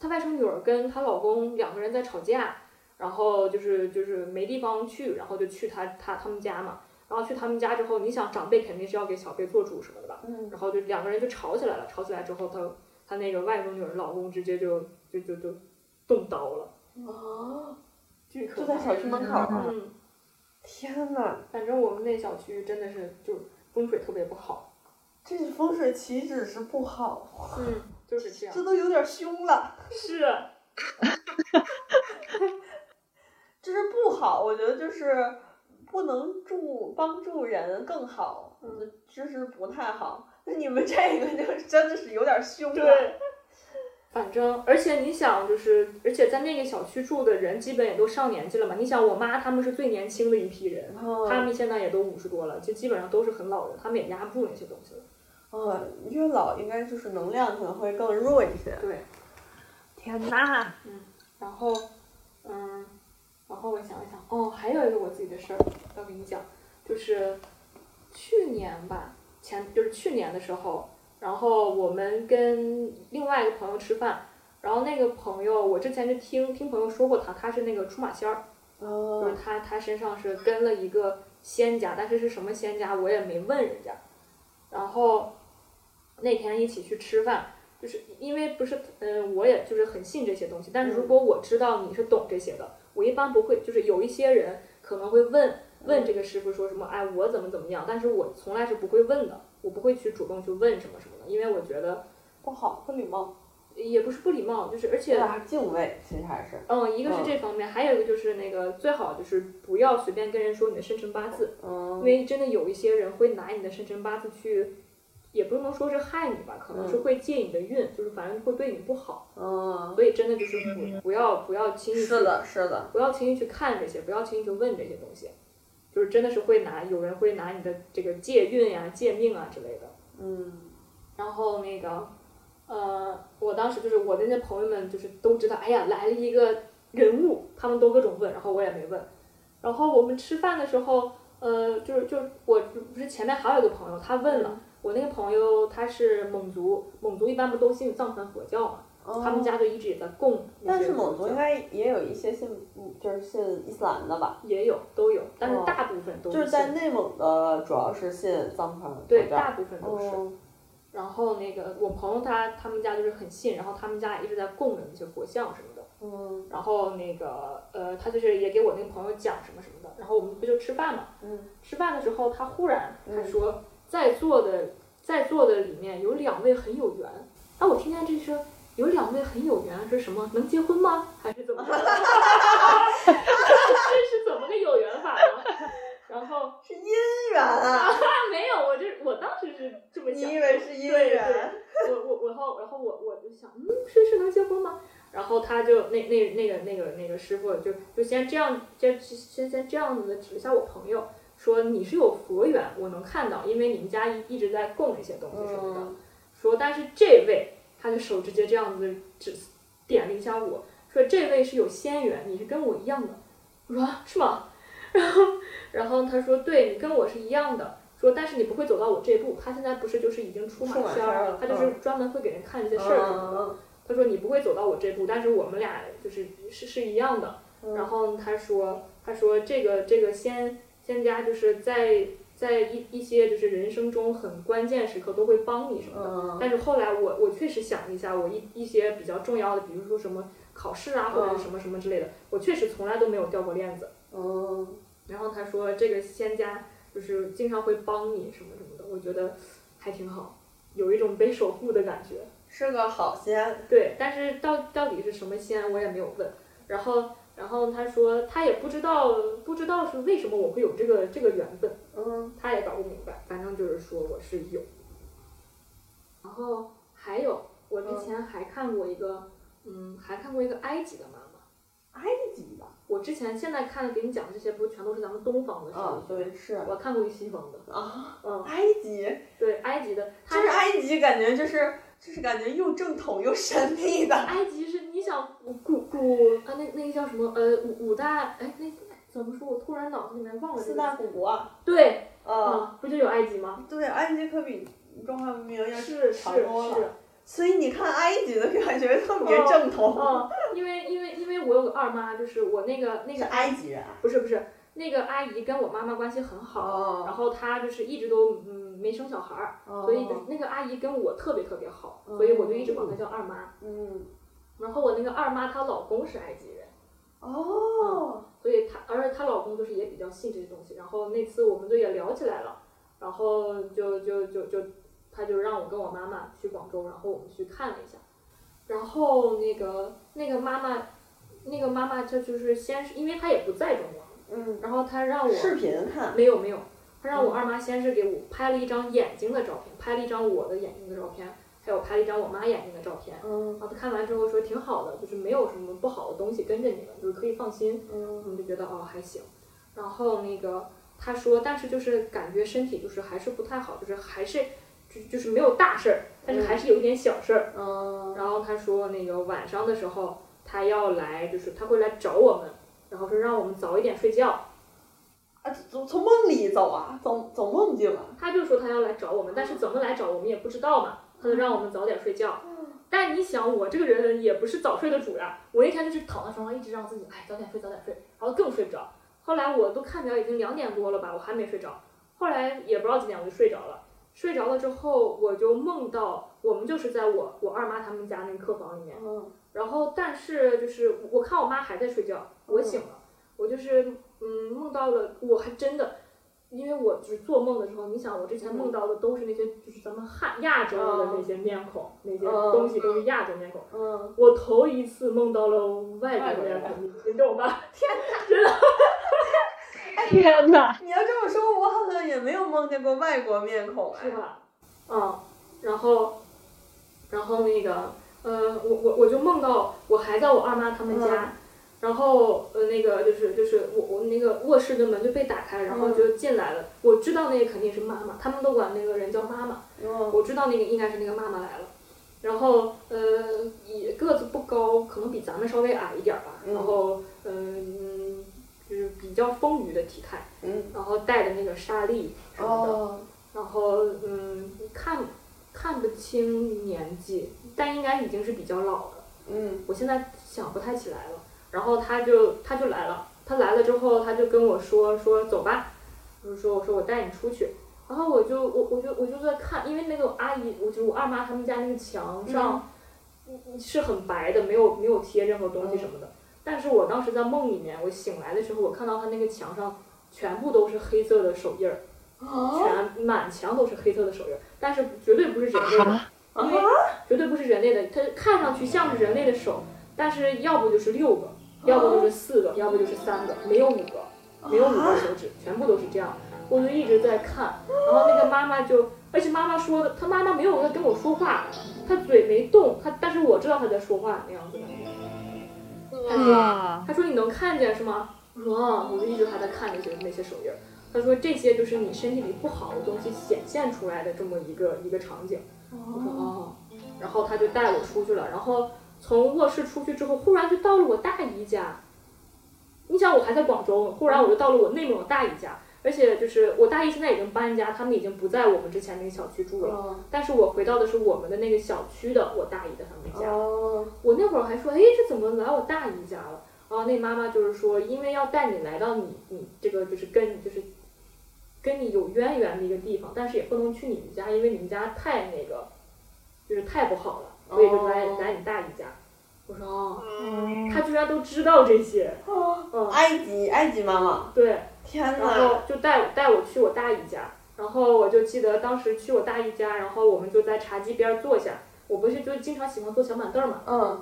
他外甥女儿跟她老公两个人在吵架，然后就是就是没地方去，然后就去他他他们家嘛。然后去他们家之后，你想长辈肯定是要给小辈做主什么的吧？嗯，然后就两个人就吵起来了，吵起来之后，她她那个外甥女儿老公直接就就就就动刀了，啊，巨可。就在小区门口啊！嗯，天呐，反正我们那小区真的是就风水特别不好。这是风水岂止是不好，嗯，就是这样。这都有点凶了。[LAUGHS] 是，这是不好，我觉得就是不能助帮助人更好，嗯，就是不太好。那 [LAUGHS] 你们这个就真的是有点凶了。对。反正，而且你想，就是，而且在那个小区住的人基本也都上年纪了嘛。你想，我妈他们是最年轻的一批人，嗯，他们现在也都五十多了，就基本上都是很老人，他们也压不住那些东西了。嗯，越老应该就是能量可能会更弱一些。对，天呐，然后，嗯，然后我想一想，哦，还有一个我自己的事儿要跟你讲，就是去年吧，前就是去年的时候，然后我们跟另外一个朋友吃饭，然后那个朋友我之前就听听朋友说过他，他是那个出马仙儿，就是嗯，他他身上是跟了一个仙家，但是是什么仙家我也没问人家。然后那天一起去吃饭，就是因为不是嗯，我也就是很信这些东西，但是如果我知道你是懂这些的，我一般不会，就是有一些人可能会问问这个师傅说什么，哎，我怎么怎么样，但是我从来是不会问的，我不会去主动去问什么什么的，因为我觉得不好，不礼貌，也不是不礼貌，就是而且敬畏，其实还是。嗯，一个是嗯这方面，还有一个就是那个最好就是不要随便跟人说你的生辰八字，因嗯，为真的有一些人会拿你的生辰八字去，也不能说是害你吧，可能是会借你的运，就是反正会对你不好，嗯，所以真的就是不不要不要轻易去是的，是的，不要轻易去看这些，不要轻易去问这些东西，就是真的是会拿有人会拿你的这个借运呀、借命啊之类的。嗯，然后那个，呃，我当时就是我的那些朋友们就是都知道，哎呀，来了一个人物，他们都各种问，然后我也没问。然后我们吃饭的时候，呃，就是就我不是前面还有一个朋友，他问了，我那个朋友他是蒙族，蒙族一般不都信藏传佛教嘛，他们哦家就一直也在供但是蒙族应该也有一些信，嗯就是信伊斯兰的吧？也有都有，但是哦大部分都就是在内蒙的，主要是信藏传佛对，大部分都是。哦，然后那个我朋友他他们家就是很信，然后他们家也一直在供着那些佛像什么的。嗯然后那个呃，他就是也给我那个朋友讲什么什么的。然后我们不就吃饭嘛？嗯，吃饭的时候，他忽然他嗯说，在座的在座的里面有两位很有缘。啊，我听见这声有两位很有缘是什么？能结婚吗？还是怎么？[LAUGHS] 这是怎么个有缘法呢？[LAUGHS] 然后是姻缘啊！啊，[LAUGHS] 没有，我这我当时是这么想的。你以为是姻缘？我我我我然后然后他就那那那个那个那个师傅就就先这样，先先先这样子的指一下我朋友，说你是有佛缘，我能看到，因为你们家一一直在供这些东西什么的。嗯说但是这位他的手直接这样子指点了一下我，说这位是有仙缘，你是跟我一样的。我说啊是吗？[LAUGHS] 然后然后他说对你跟我是一样的。说，但是你不会走到我这步。他现在不是就是已经出马仙儿了他就是专门会给人看这些事儿什么的。嗯他说你不会走到我这步，但是我们俩就是是是一样的。嗯然后他说他说这个这个仙仙家就是在在一一些就是人生中很关键时刻都会帮你什么的。嗯但是后来我我确实想了一下，我一一些比较重要的，比如说什么考试啊或者是什么什么之类的，我确实从来都没有掉过链子。嗯然后他说这个仙家就是经常会帮你什么什么的，我觉得还挺好，有一种被守护的感觉。是个好仙。对，但是到到底是什么仙，我也没有问。然后，然后他说他也不知道，不知道是为什么我会有这个这个缘分，嗯他也搞不明白。反正就是说我是有。然后还有，我之前还看过一个，嗯，还看过一个埃及的妈妈。埃及吧。我之前现在看的给你讲的这些，不全都是咱们东方的啊，事情？对，是我看过一西方的，啊，嗯，埃及，对，埃及的，就是埃及，感觉就是就是感觉又正统又神秘的。埃及是你想古古啊，那那个叫什么呃五五大哎那怎么说？我突然脑子里面忘了这四大古国。对啊，啊，不就有埃及吗？对，埃及可比中华文明要是是长多了。是，所以你看埃及的感觉特别正统。嗯，因为因为因为我有个二妈，就是我那个那是个埃及人啊。不是不是那个阿姨跟我妈妈关系很好，然哦。后她就是一直都嗯没生小孩儿，所以那个阿姨跟我特别特别好，所以我就一直管她叫二妈。嗯。然后我那个二妈她老公是埃及人。哦。所以她，而且她老公就是也比较信这些东西。然后那次我们就也聊起来了，然后就就就就，她就让我跟我妈妈去广州，然后我们去看了一下。然后那个那个妈妈，那个妈妈她就是先是因为她也不在中国，嗯。然后她让我视频看。没有没有，她让我二妈先是给我拍了一张眼睛的照片，拍了一张我的眼睛的照片，还有拍了一张我妈眼睛的照片。嗯然后她看完之后说挺好的，就是没有什么不好的东西跟着你们，就是可以放心。嗯我们就觉得哦还行，然后那个他说，但是就是感觉身体就是还是不太好，就是还是就就是没有大事儿，但是还是有一点小事儿。嗯。然后他说那个晚上的时候他要来，就是他会来找我们，然后说让我们早一点睡觉。啊，从从梦里走啊，走走梦境啊。他就说他要来找我们，但是怎么来找我们也不知道嘛，他就让我们早点睡觉。但你想，我这个人也不是早睡的主呀，我那天就是躺在床上一直让自己哎早点睡早点睡，然后更睡不着。后来我都看表已经两点多了吧，我还没睡着。后来也不知道几点我就睡着了，睡着了之后我就梦到我们就是在我我二妈他们家那个客房里面，嗯。然后但是就是我看我妈还在睡觉，我醒了，我就是嗯梦到了，我还真的。因为我就是做梦的时候，你想我之前梦到的都是那些就是咱们汉亚洲的那些面孔，那些东西都是亚洲面孔。嗯。我头一次梦到了外国面孔，你你懂吧？[LAUGHS] [LAUGHS] 天哪！你要这么说，我好像也没有梦见过外国面孔哎。是吧？嗯，然后，然后那个，呃，我我我就梦到我还在我二妈他们家，然后呃那个就是就是我我那个卧室的门就被打开，然后就进来了。我知道那个肯定是妈妈，他们都管那个人叫妈妈。嗯。我知道那个应该是那个妈妈来了，然后呃也个子不高，可能比咱们稍微矮一点儿吧，然后嗯就是比较丰腴的体态，嗯。然后戴的那个纱丽什么的，哦。然后嗯看看不清年纪，但应该已经是比较老的，嗯。我现在想不太起来了。然后他就他就来了，他来了之后他就跟我说说走吧，就是说我说我带你出去。然后我就我我就我就在看，因为那个阿姨，我就我二妈他们家那个墙上，嗯是很白的，没有没有贴任何东西什么的。但是我当时在梦里面，我醒来的时候，我看到他那个墙上全部都是黑色的手印儿，全满墙都是黑色的手印儿，但是绝对不是人类的，因为绝对不是人类的，它看上去像是人类的手，但是要不就是六个，要不就是四个，要不就是三个，没有五个，没有五个手指，全部都是这样。我就一直在看，然后那个妈妈就，而且妈妈说的，她妈妈没有在跟我说话，她嘴没动，她但是我知道她在说话那样子的。哇，他说你能看见是吗？我说啊，我就一直还在看那些那些手印儿。他说这些就是你身体里不好的东西显现出来的这么一个一个场景。我说哦，然后她就带我出去了，然后从卧室出去之后，忽然就到了我大姨家。你想我还在广州，忽然我就到了我内蒙的大姨家，而且就是我大姨现在已经搬家，他们已经不在我们之前那个小区住了。哦但是我回到的是我们的那个小区的我大姨的他们家。哦，我那会儿还说，哎，这怎么来我大姨家了？然后那妈妈就是说，因为要带你来到你你这个就是跟就是跟你有渊源的一个地方，但是也不能去你们家，因为你们家太那个就是太不好了，所以就来、哦。来你大姨家。我说哦，嗯，她居然都知道这些，嗯，埃及埃及妈妈，对，天。然后！就带带我去我大姨家，然后我就记得当时去我大姨家，然后我们就在茶几边儿坐下，我不是就经常喜欢坐小板凳儿嘛，嗯。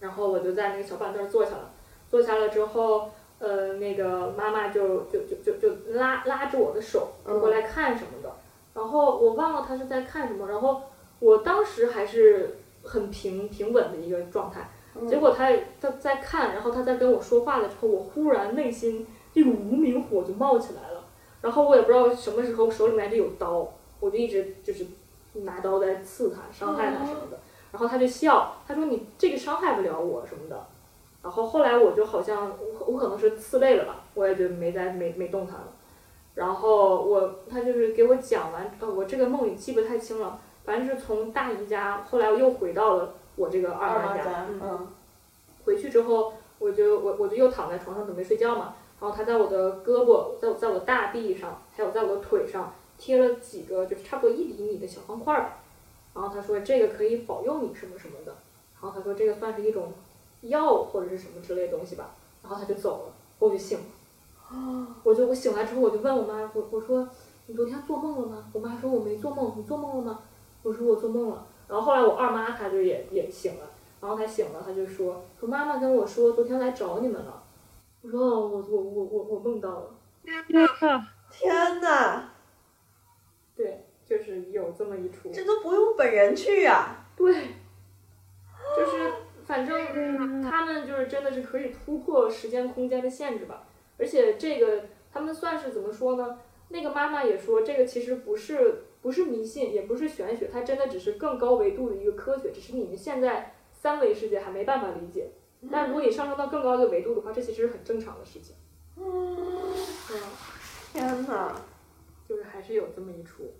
然后我就在那个小板凳儿坐下了，坐下了之后，呃，那个妈妈就就就就就拉拉着我的手就过来看什么的，然后我忘了她是在看什么，然后我当时还是很平平稳的一个状态，结果他他在看，然后他在跟我说话的时候，我忽然内心这股无名火就冒起来了，然后我也不知道什么时候手里面就有刀，我就一直就是拿刀在刺他，伤害他什么的。然后他就笑，他说你这个伤害不了我什么的。然后后来我就好像我我可能是刺累了吧，我也就没再没没动他了。然后我他就是给我讲完，呃，我这个梦也记不太清了，反正是从大姨家，后来我又回到了我这个二妈家，家，嗯，嗯回去之后，我就我我就又躺在床上准备睡觉嘛，然后他在我的胳膊，在我在我的大臂上，还有在我的腿上贴了几个就是差不多一厘米的小方块儿吧，然后他说这个可以保佑你什么什么的，然后他说这个算是一种药或者是什么之类的东西吧，然后他就走了，我就醒了，我就我醒来之后我就问我妈，我我说你昨天做梦了吗？我妈说我没做梦，你做梦了吗？我说我做梦了，然后后来我二妈她就也也醒了。然后她醒了，她就说说妈妈跟我说昨天来找你们了。我说哦，我我我我我梦到了，天哪，对，就是有这么一出，这都不用本人去呀！对，就是反正他们就是真的是可以突破时间空间的限制吧，而且这个他们算是怎么说呢？那个妈妈也说，这个其实不是不是迷信，也不是玄学，它真的只是更高维度的一个科学，只是你们现在三维世界还没办法理解。但如果你上升到更高的维度的话，这其实是很正常的事情。嗯，天哪，就是还是有这么一出。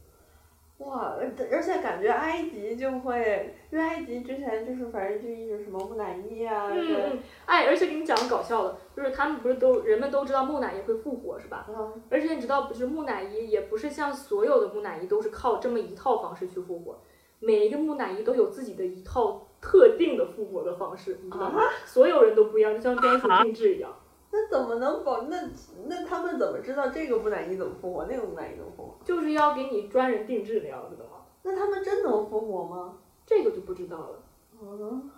哇！而而且感觉埃及就会，因为埃及之前就是反正就一直什么木乃伊啊，嗯对嗯，哎，而且给你讲个搞笑的，就是他们不是都人们都知道木乃伊会复活是吧？嗯而且你知道，不是木乃伊也不是像所有的木乃伊都是靠这么一套方式去复活，每一个木乃伊都有自己的一套特定的复活的方式，你知道吗？所有人都不一样，就像专属定制一样。那怎么能保？那那他们怎么知道这个木乃伊怎么复活，那个木乃伊怎么复活？就是要给你专人定制的样子的吗，那他们真能复活吗？这个就不知道了。嗯，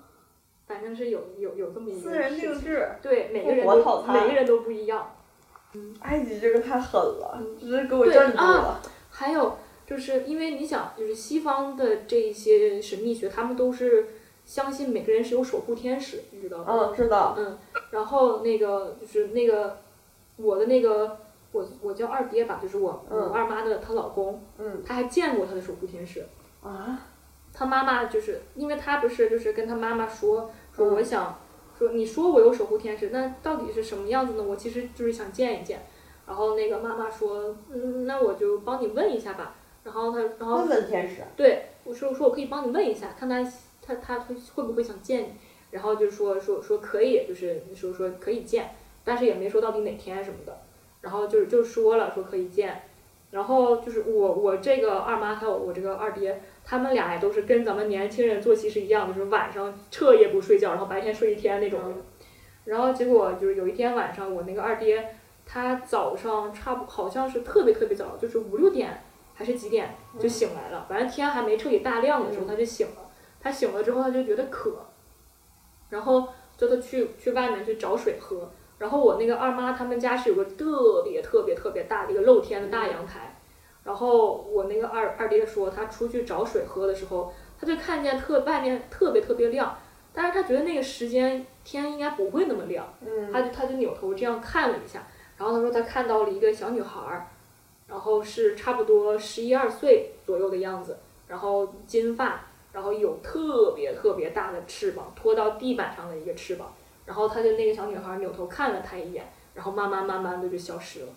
反正是有有有这么一个私人，定制。对每个人都每个人都不一样。嗯埃及这个太狠了，直接给我对镇住啊了。还有就是因为你想，就是西方的这一些神秘学，他们都是相信每个人是有守护天使，你知道吗？嗯，知道。嗯，然后那个就是那个我的那个我我叫二爹吧，就是我、嗯我二妈的她老公，嗯他还见过他的守护天使。啊，他妈妈就是因为他不是就是跟他妈妈说说嗯我想、说你说我有守护天使，那到底是什么样子呢？我其实就是想见一见。然后那个妈妈说，嗯，那我就帮你问一下吧。然后他，然后问问天使。对我说说我可以帮你问一下，看他他他会会不会想见你。然后就说说说可以，就是说说可以见，但是也没说到底哪天什么的。然后就是就说了说可以见，然后就是我我这个二妈还有我这个二爹，他们俩也都是跟咱们年轻人作息是一样的，就是晚上彻夜不睡觉，然后白天睡一天那种人。然后结果就是有一天晚上，我那个二爹他早上差不好像是特别特别早，就是五六点还是几点就醒来了，反正天还没彻底大亮的时候他就醒了。他醒了之后他就觉得渴，然后就他去去外面去找水喝。然后我那个二妈他们家是有个特别特别特别大的一个露天的大阳台，然后我那个二二爹说他出去找水喝的时候，他就看见特外面特别特别亮，但是他觉得那个时间天应该不会那么亮，嗯。他就他就扭头这样看了一下，然后他说他看到了一个小女孩儿，然后是差不多十一二岁左右的样子，然后金发，然后有特别特别大的翅膀，拖到地板上的一个翅膀，然后他就那个小女孩扭头看了他一眼，然后慢慢慢慢的就消失了，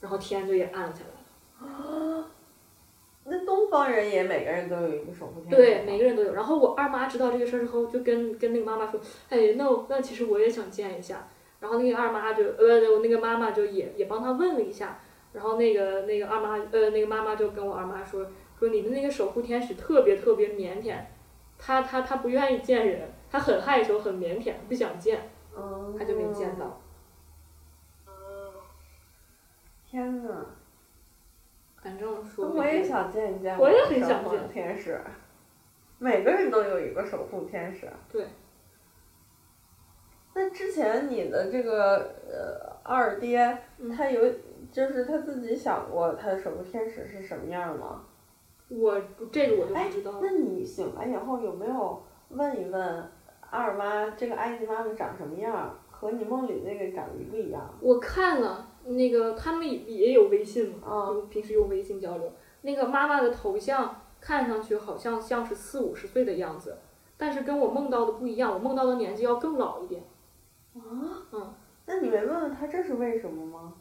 然后天就也暗下来了。啊 [GASPS] 那东方人也每个人都有一个守护天使对，每个人都有。然后我二妈知道这个事儿之后，就跟跟那个妈妈说：“哎，那我那其实我也想见一下。”然后那个二妈就呃，我那个妈妈就也也帮她问了一下。然后那个那个二妈呃那个妈妈就跟我二妈说说你的那个守护天使特别特别腼腆，他他他不愿意见人，他很害羞很腼腆，不想见，嗯，他就没见到。天呐，反正说我也想见一见我也的守护很想见天使。每个人都有一个守护天使。对。那之前你的这个呃二爹，嗯他有就是他自己想过他的守护天使是什么样吗？我这个我就哎不知道了。那你醒来以后有没有问一问二妈这个埃及妈妈长什么样，和你梦里那个长一不一样？我看了那个，他们也也有微信嘛，啊就平时用微信交流。那个妈妈的头像看上去好像像是四五十岁的样子，但是跟我梦到的不一样，我梦到的年纪要更老一点。啊？嗯。那你没问问他这是为什么吗？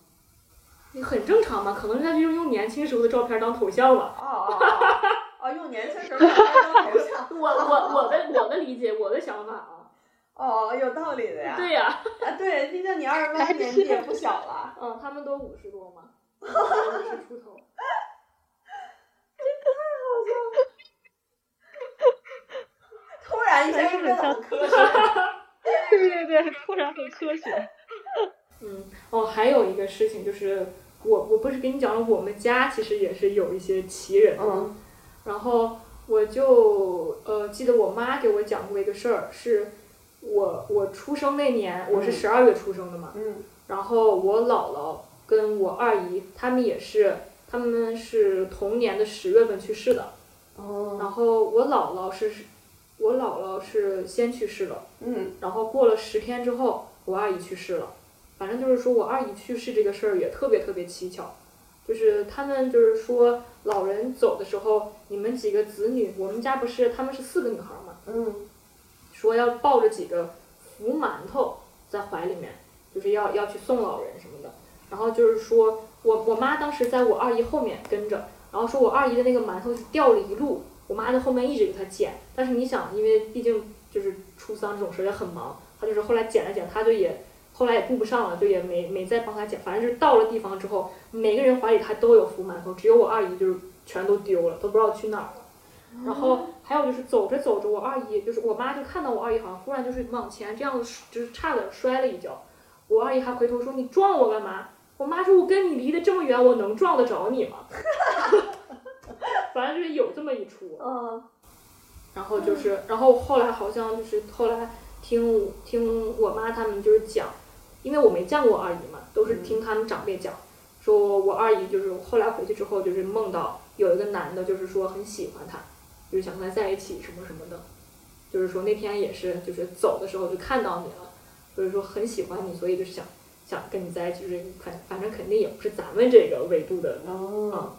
很正常嘛，可能他就是用年轻时候的照片当头像了。哦哦哦哦，用年轻时候的照片当头像。[LAUGHS] 我我我的我的理解，我的想法啊。哦，有道理的呀。对呀、啊，对，毕竟你二妈年纪也不小了。嗯，他们都五十多嘛，[LAUGHS] 五十出头。[LAUGHS] 突然一下就变得很科学。对对对，突然很科学。嗯，哦，还有一个事情就是，我我不是跟你讲了，我们家其实也是有一些奇人的嗯然后我就呃记得我妈给我讲过一个事儿，是我我出生那年，我是嗯十二月出生的嘛，嗯然后我姥姥跟我二姨他们也是，他们是同年的十月份去世的，哦然后我姥姥是我姥姥是先去世了。嗯然后过了十天之后，我二姨去世了。反正就是说我二姨去世这个事儿也特别特别蹊跷，就是他们就是说老人走的时候，你们几个子女，我们家不是他们是四个女孩嘛，嗯说要抱着几个福馒头在怀里面，就是要要去送老人什么的。然后就是说我我妈当时在我二姨后面跟着，然后说我二姨的那个馒头是掉了一路，我妈在后面一直给她捡。但是你想，因为毕竟就是出丧这种事儿也很忙，她就是后来捡了捡，她就也后来也顾不上了，就也没没再帮她捡。反正就是到了地方之后，每个人怀里她都有福馒头，只有我二姨就是全都丢了，都不知道去哪儿了。然后还有就是走着走着，我二姨就是我妈就看到我二姨好像忽然就是往前这样子就是差点摔了一跤，我二姨还回头说你撞我干嘛？我妈说我跟你离得这么远，我能撞得着你吗？[LAUGHS] 反正就是有这么一出。嗯然后就是，然后后来好像就是后来听听我妈他们就是讲，因为我没见过我二姨嘛，都是听他们长辈讲，说我二姨就是后来回去之后就是梦到有一个男的，就是说很喜欢她，就是想跟她在一起什么什么的，就是说那天也是就是走的时候就看到你了，就是说很喜欢你，所以就是想想跟你在一起，就是反反正肯定也不是咱们这个维度的，哦，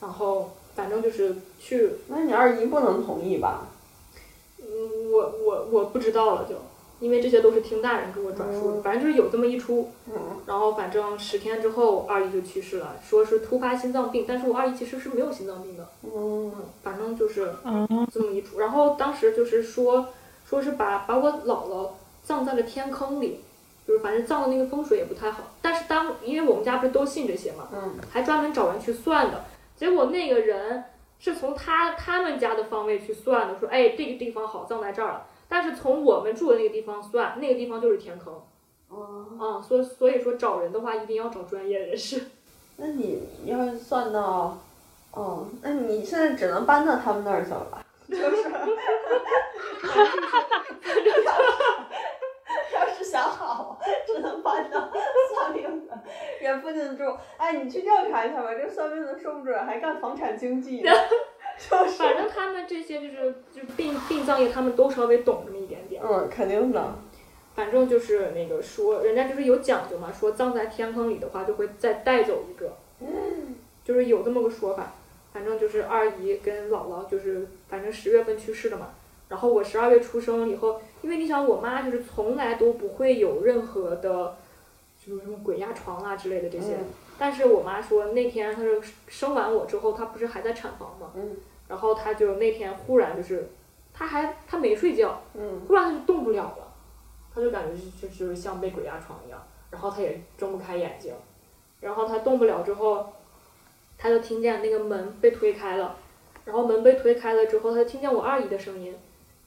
然后反正就是去那你二姨不能同意吧？嗯，我我我不知道了就，因为这些都是听大人给我转述的，嗯反正就是有这么一出，嗯。然后反正十天之后二姨就去世了，说是突发心脏病，但是我二姨其实是没有心脏病的，嗯嗯，反正就是嗯这么一出，然后当时就是说说是把把我姥姥葬在了天坑里，就是反正葬的那个风水也不太好，但是当因为我们家不是都信这些嘛，嗯。还专门找人去算的，结果那个人是从他他们家的方位去算的，说哎这个地方好葬在这儿了，但是从我们住的那个地方算，那个地方就是天坑，哦，啊、所以所以说找人的话一定要找专业人士。[LAUGHS] 那你要是算到，哦，那你现在只能搬到他们那儿去了吧？[LAUGHS] 就是，[LAUGHS] 要是想好，只能搬到算命的人附近住。哎，你去调查一下吧，这算命的说不准还干房产经纪呢，就是。反正他们这些就是就殡殡葬业，他们都稍微懂那么一点点。嗯，肯定的。反正就是那个说，人家就是有讲究嘛，说葬在天坑里的话，就会再带走一个，就是有这么个说法。反正就是二姨跟姥姥，就是反正十月份去世的嘛。然后我十二月出生以后，因为你想，我妈就是从来都不会有任何的，就是什么鬼压床啊之类的这些。嗯但是我妈说那天她是生完我之后，她不是还在产房嘛，嗯。然后她就那天忽然就是，她还她没睡觉，嗯。忽然她就动不了了，她就感觉就就就是像被鬼压床一样，然后她也睁不开眼睛，然后她动不了之后，她就听见那个门被推开了，然后门被推开了之后，她就听见我二姨的声音，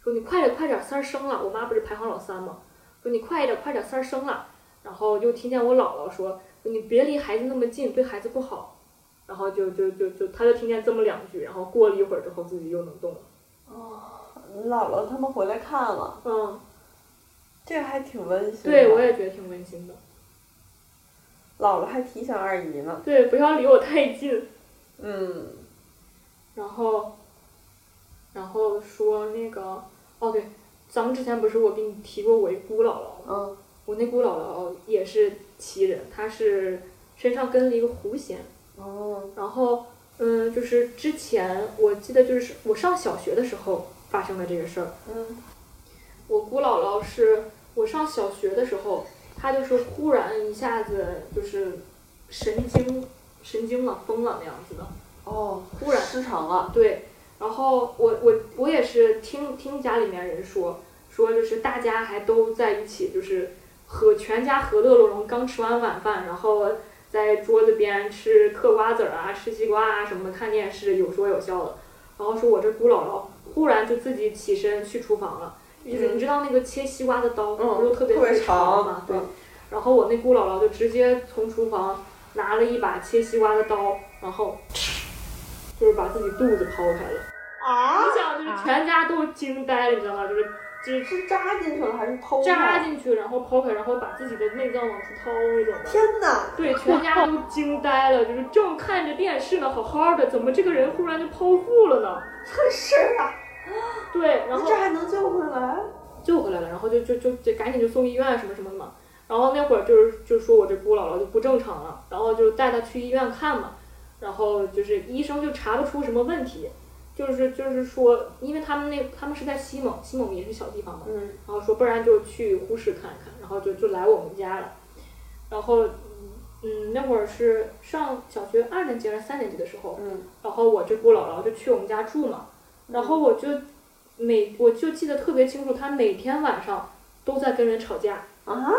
说你快点快点，三儿生了，我妈不是排行老三嘛，说你快一点快点，三儿生了，然后又听见我姥姥说你别离孩子那么近，对孩子不好，然后就就就就他就听见这么两句，然后过了一会儿之后自己又能动了，哦姥姥他们回来看了，嗯，这个还挺温馨的。对我也觉得挺温馨的。姥姥还提醒二姨呢。对，不要离我太近。嗯然后，然后说那个，哦对，咱们之前不是我给你提过我一姑姥姥吗？嗯我那姑姥姥也是奇人，他是身上跟了一个狐仙。哦然后，嗯，就是之前我记得就是我上小学的时候发生的这个事儿。嗯我姑姥姥是我上小学的时候，她就是忽然一下子就是神经神经了，疯了那样子的。哦，忽然失常了。对，然后我我我也是听听家里面人说，说就是大家还都在一起，就是和全家和乐融融，刚吃完晚饭，然后在桌子边吃嗑瓜子儿啊，吃西瓜啊什么的，看电视，有说有笑的。然后说我这姑姥姥忽然就自己起身去厨房了，就是你知道那个切西瓜的刀，嗯，不是特别别长嘛？对。嗯然后我那姑姥姥就直接从厨房拿了一把切西瓜的刀，然后就是把自己肚子剖开了。啊你想，就是全家都惊呆了，你知道吗？就是就是是扎进去了还是剖扎？进去，然后剖开，然后把自己的内脏往出掏那种。天哪！对，全家都惊呆了，就是正看着电视呢，好好的，怎么这个人忽然就剖腹了呢？[LAUGHS] 是啊，对，然后这还能救回来？救回来了，然后就就就就赶紧就送医院什么什么的嘛。然后那会儿就是就说我这姑姥姥就不正常了，然后就带她去医院看嘛。然后就是医生就查不出什么问题，就是就是说，因为他们那他们是在西蒙，西蒙也是小地方嘛，嗯然后说不然就去呼市看一看，然后就就来我们家了。然后嗯嗯，那会儿是上小学二年级还是三年级的时候，嗯然后我这姑姥姥就去我们家住嘛，然后我就每我就记得特别清楚，她每天晚上都在跟人吵架，啊，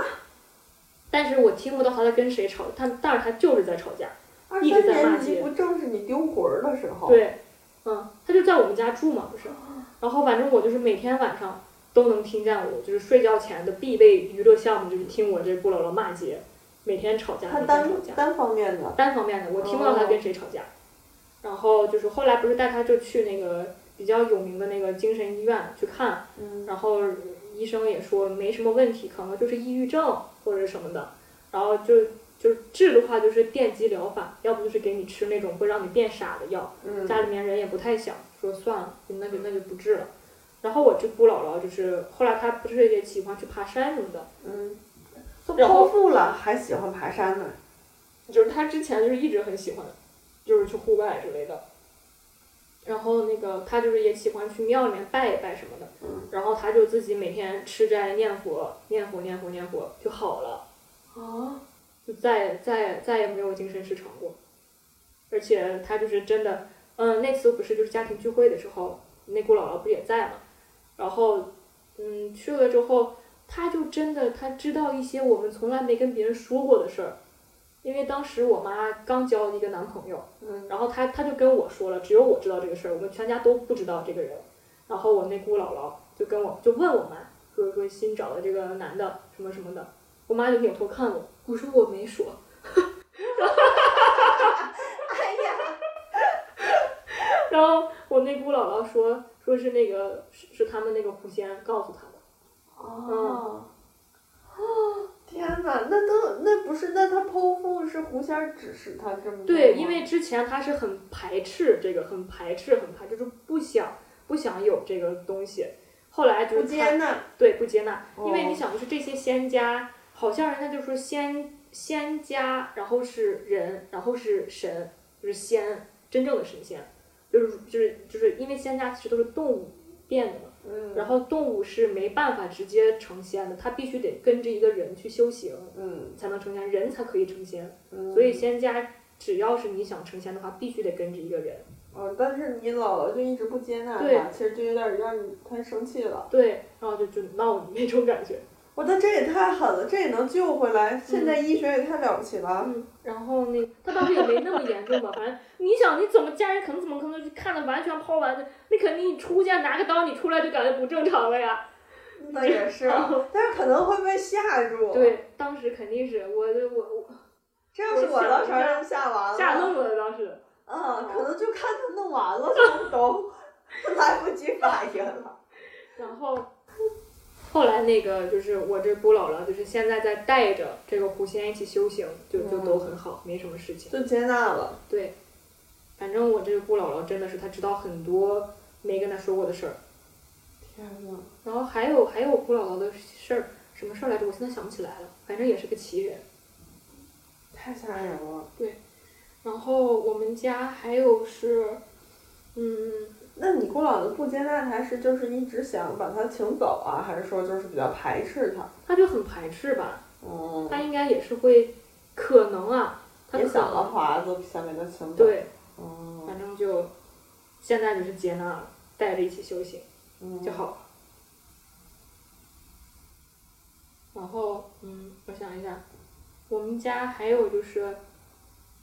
但是我听不到她在跟谁吵，她但是她就是在吵架。二一直三年级在骂街不正是你丢魂儿的时候？，对，嗯，她就在我们家住嘛，不是，然后反正我就是每天晚上都能听见我就是睡觉前的必备娱乐项目就是听我这姑姥姥骂街，每天吵架，他每天单吵架。单方面的。单方面的，我听不到他跟谁吵架。然后就是后来不是带他就去那个比较有名的那个精神医院去看，嗯然后医生也说没什么问题，可能就是抑郁症或者什么的。然后就就是治的话就是电击疗法，要不就是给你吃那种会让你变傻的药。嗯家里面人也不太想说算了，那就那就不治了。然后我这姑姥姥就是后来她不是也喜欢去爬山什么的，嗯，都剖腹了还喜欢爬山呢。就是她之前就是一直很喜欢，就是去户外之类的。然后那个她就是也喜欢去庙里面拜一拜什么的，嗯然后她就自己每天吃斋念佛，念佛念佛念佛就好了，啊，就再再再也没有精神失常过。而且他就是真的，嗯，那次不是就是家庭聚会的时候，那姑姥姥不也在嘛？然后，嗯，去了之后，他就真的他知道一些我们从来没跟别人说过的事儿，因为当时我妈刚交了一个男朋友，嗯然后他他就跟我说了，只有我知道这个事儿，我们全家都不知道这个人。然后我那姑姥姥就跟我就问我妈说说新找的这个男的什么什么的，我妈就扭头看我，我说我没说。[LAUGHS] 哎呀，然后我那姑姥姥说说是那个是是他们那个狐仙告诉他的，哦，天哪，那都那不是那他剖腹是狐仙指使他这么对，因为之前他是很排斥这个，很排斥，很排，就是不想不想有这个东西。后来就不接纳，对，不接纳，因为哦你想，就是这些仙家，好像人家就说仙仙家，然后是人，然后是神，就是仙，真正的神仙，就是就是就是因为仙家其实都是动物变的嘛，嗯，然后动物是没办法直接成仙的，它必须得跟着一个人去修行嗯才能成仙，人才可以成仙，嗯，所以仙家只要是你想成仙的话，必须得跟着一个人。哦，但是你老了就一直不接纳对他，其实就有点让你太生气了。对，然后就就闹你那种感觉。我的这也太狠了，这也能救回来？现在医学也太了不起了。嗯，然后那他当时也没那么严重吧，反正你想你怎么家人可能怎么可能就看的完全抛完的，你肯定你出家拿个刀你出来就感觉不正常了呀。那也是，[LAUGHS] 但是可能会被吓住。，对，当时肯定是我我我这要是我当时吓完了，吓愣了当时。嗯，可能就看他弄完了就都来不及反应了。然后后来那个就是我这姑姥姥，就是现在在带着这个狐仙一起修行，就就都很好，没什么事情。就接纳了。对，反正我这个姑姥姥真的是她知道很多没跟她说过的事儿。天呐，然后还有还有我姑姥姥的事儿，什么事儿来着？我现在想不起来了，反正也是个奇人。太吓人了。对然后我们家还有是，嗯，那你姑姥姥不接纳他是就是一直想把他请走啊，还是说就是比较排斥他？他就很排斥吧，嗯，他应该也是会，可能啊，他想了能法子想给他请走。，对，嗯，反正就现在就是接纳了，带着一起修行嗯就好了。然后，嗯，我想一下，我们家还有就是，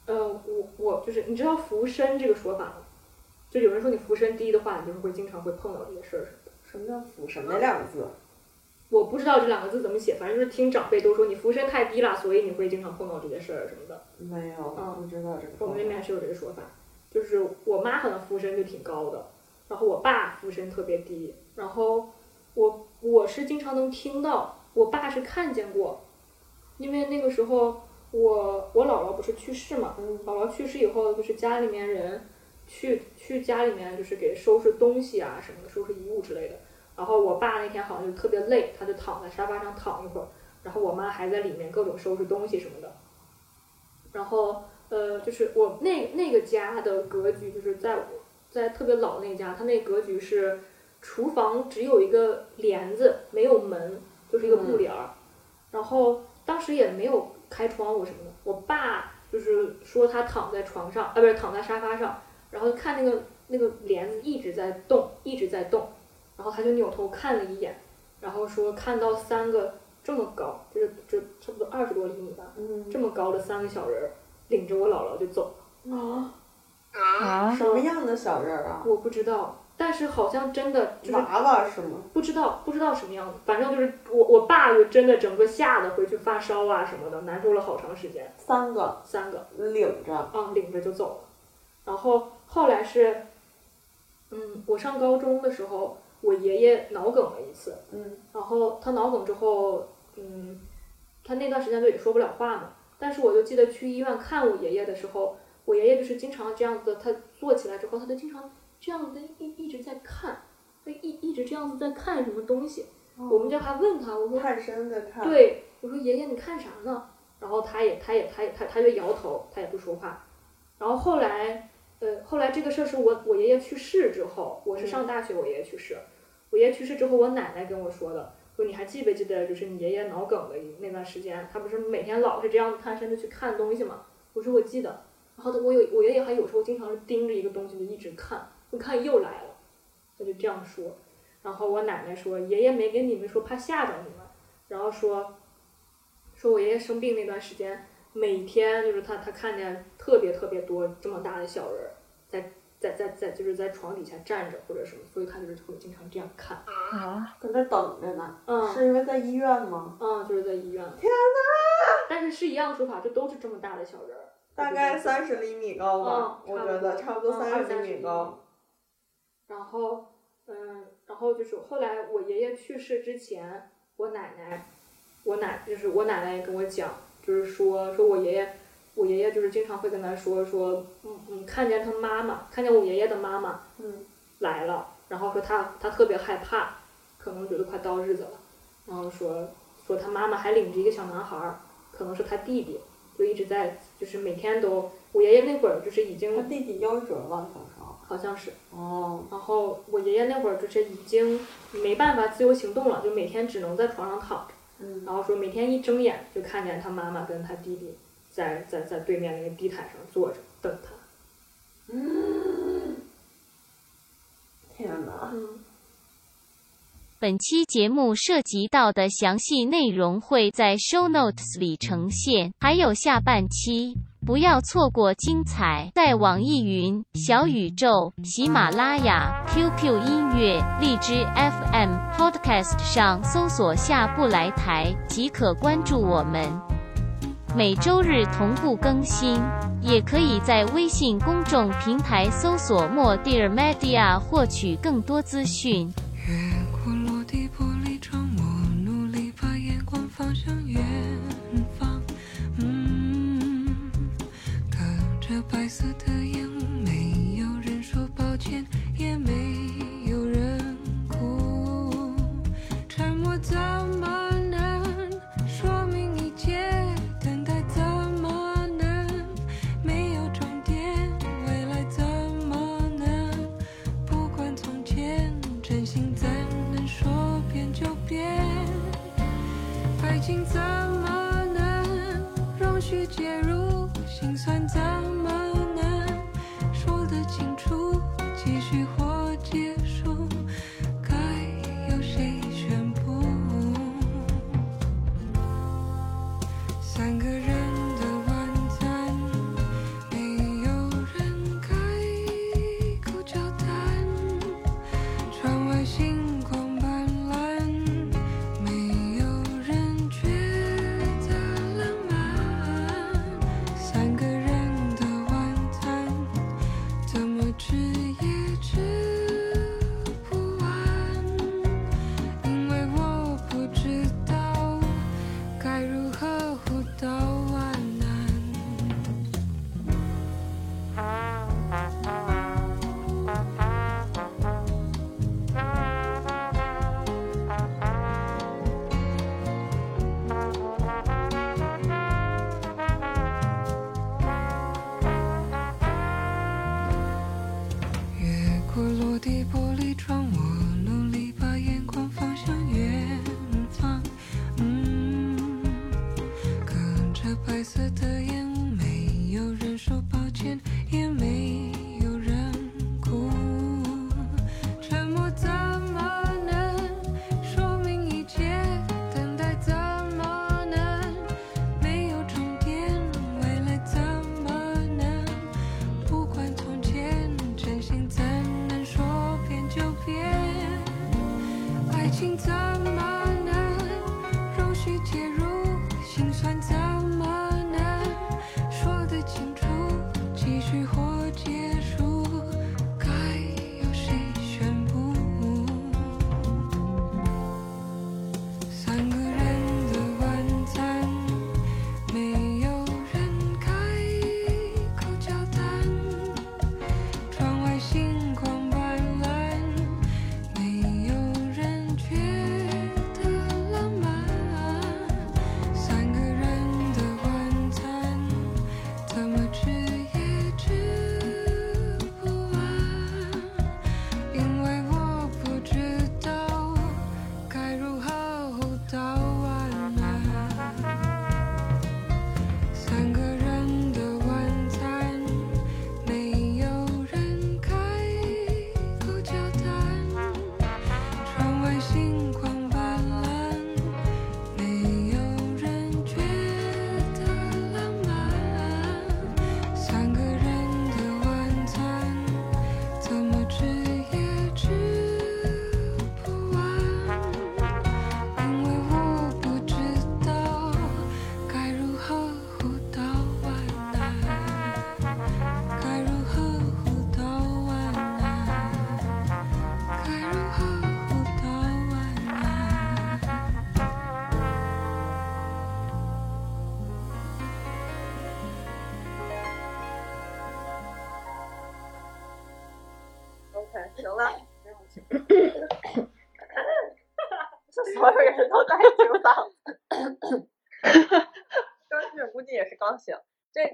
呃，我我就是你知道浮身这个说法吗？就有人说你福身低的话，你就是会经常会碰到这些事儿什么的。什么叫福神那两个字？我不知道这两个字怎么写，反正就是听长辈都说你福身太低了，所以你会经常碰到这些事儿什么的。没有，嗯不知道这个。我们那边还是有这个说法，就是我妈好像福身就挺高的，然后我爸福身特别低，然后我我是经常能听到，我爸是看见过，因为那个时候我我姥姥不是去世嘛，嗯姥姥去世以后，就是家里面人去去家里面就是给收拾东西啊什么的，收拾遗物之类的。然后我爸那天好像就特别累，他就躺在沙发上躺一会儿，然后我妈还在里面各种收拾东西什么的。然后呃，就是我那那个家的格局，就是在我在特别老那家，他那格局是厨房只有一个帘子，没有门，就是一个布帘儿。然后当时也没有开窗户什么的。我爸就是说他躺在床上，啊，不是躺在沙发上，然后看那个那个帘子一直在动，一直在动，然后他就扭头看了一眼，然后说看到三个这么高，就是就差不多二十多厘米吧，嗯这么高的三个小人儿，领着我姥姥就走了。啊，啊，啊什么样的小人儿啊？我不知道，但是好像真的就是娃娃是吗？不知道不知道什么样子，反正就是我我爸就真的整个吓得回去发烧啊什么的，难受了好长时间，三个三个领着。啊领着就走了。然后后来是，嗯，我上高中的时候，我爷爷脑梗了一次，嗯然后他脑梗之后，嗯，他那段时间就也说不了话嘛。但是我就记得去医院看我爷爷的时候，我爷爷就是经常这样子，他坐起来之后，他就经常这样子一一直在看，他一一直这样子在看什么东西。我们就还问他，我说探身在看。，对，我说爷爷你看啥呢？然后他也他也他也他他就摇头，他也不说话。然后后来，呃，后来这个事儿是我我爷爷去世之后，我是上大学，我爷爷去世，我爷爷去世之后，我奶奶跟我说的，说你还记不记得，就是你爷爷脑梗的那段时间，他不是每天老是这样探身子去看东西嘛？我说我记得。然后他我有我爷爷还有时候经常是盯着一个东西就一直看，就看又来了，他就这样说。然后我奶奶说，爷爷没跟你们说，怕吓着你们。然后说，说我爷爷生病那段时间，每天就是他他看见特别特别多这么大的小人儿，在在在在就是在床底下站着或者什么，所以他就是会经常这样看。啊，搁那等着呢。嗯是因为在医院吗？嗯，就是在医院。天哪！但是是一样的说法，就都是这么大的小人儿。大概三十厘米高吧，嗯我觉得差不多嗯三十二三十厘米高。然后，嗯，然后就是后来我爷爷去世之前，我奶奶，我奶就是我奶奶也跟我讲，就是说说我爷爷，我爷爷就是经常会跟他说说，嗯嗯，看见他妈妈，看见我爷爷的妈妈嗯来了，然后说他他特别害怕，可能觉得快到日子了，然后说说他妈妈还领着一个小男孩儿，可能是他弟弟，就一直在就是每天都，我爷爷那会儿就是已经他弟弟夭折了，小时候。好像是，哦，然后我爷爷那会儿就是已经没办法自由行动了，就每天只能在床上躺着。嗯，然后说每天一睁眼就看见他妈妈跟他弟弟在在在对面那个地毯上坐着等他。天哪！嗯，本期节目涉及到的详细内容会在 show notes 里呈现，还有下半期，不要错过精彩。在网易云、小宇宙、喜马拉雅、QQ 音乐、荔枝 FM、Podcast 上搜索“下不来台”即可关注我们。每周日同步更新，也可以在微信公众平台搜索“莫 Dear Media” 获取更多资讯。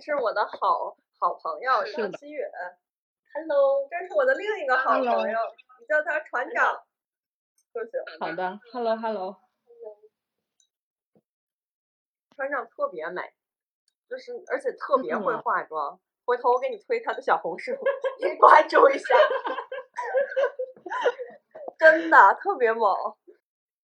是我的好好朋友张馨予，Hello，这是我的另一个好朋友，你叫他船长就行。好的，Hello Hello，船长特别美，就是而且特别会化妆。回头我给你推他的小红书，你关注一下。[LAUGHS] 真的特别猛，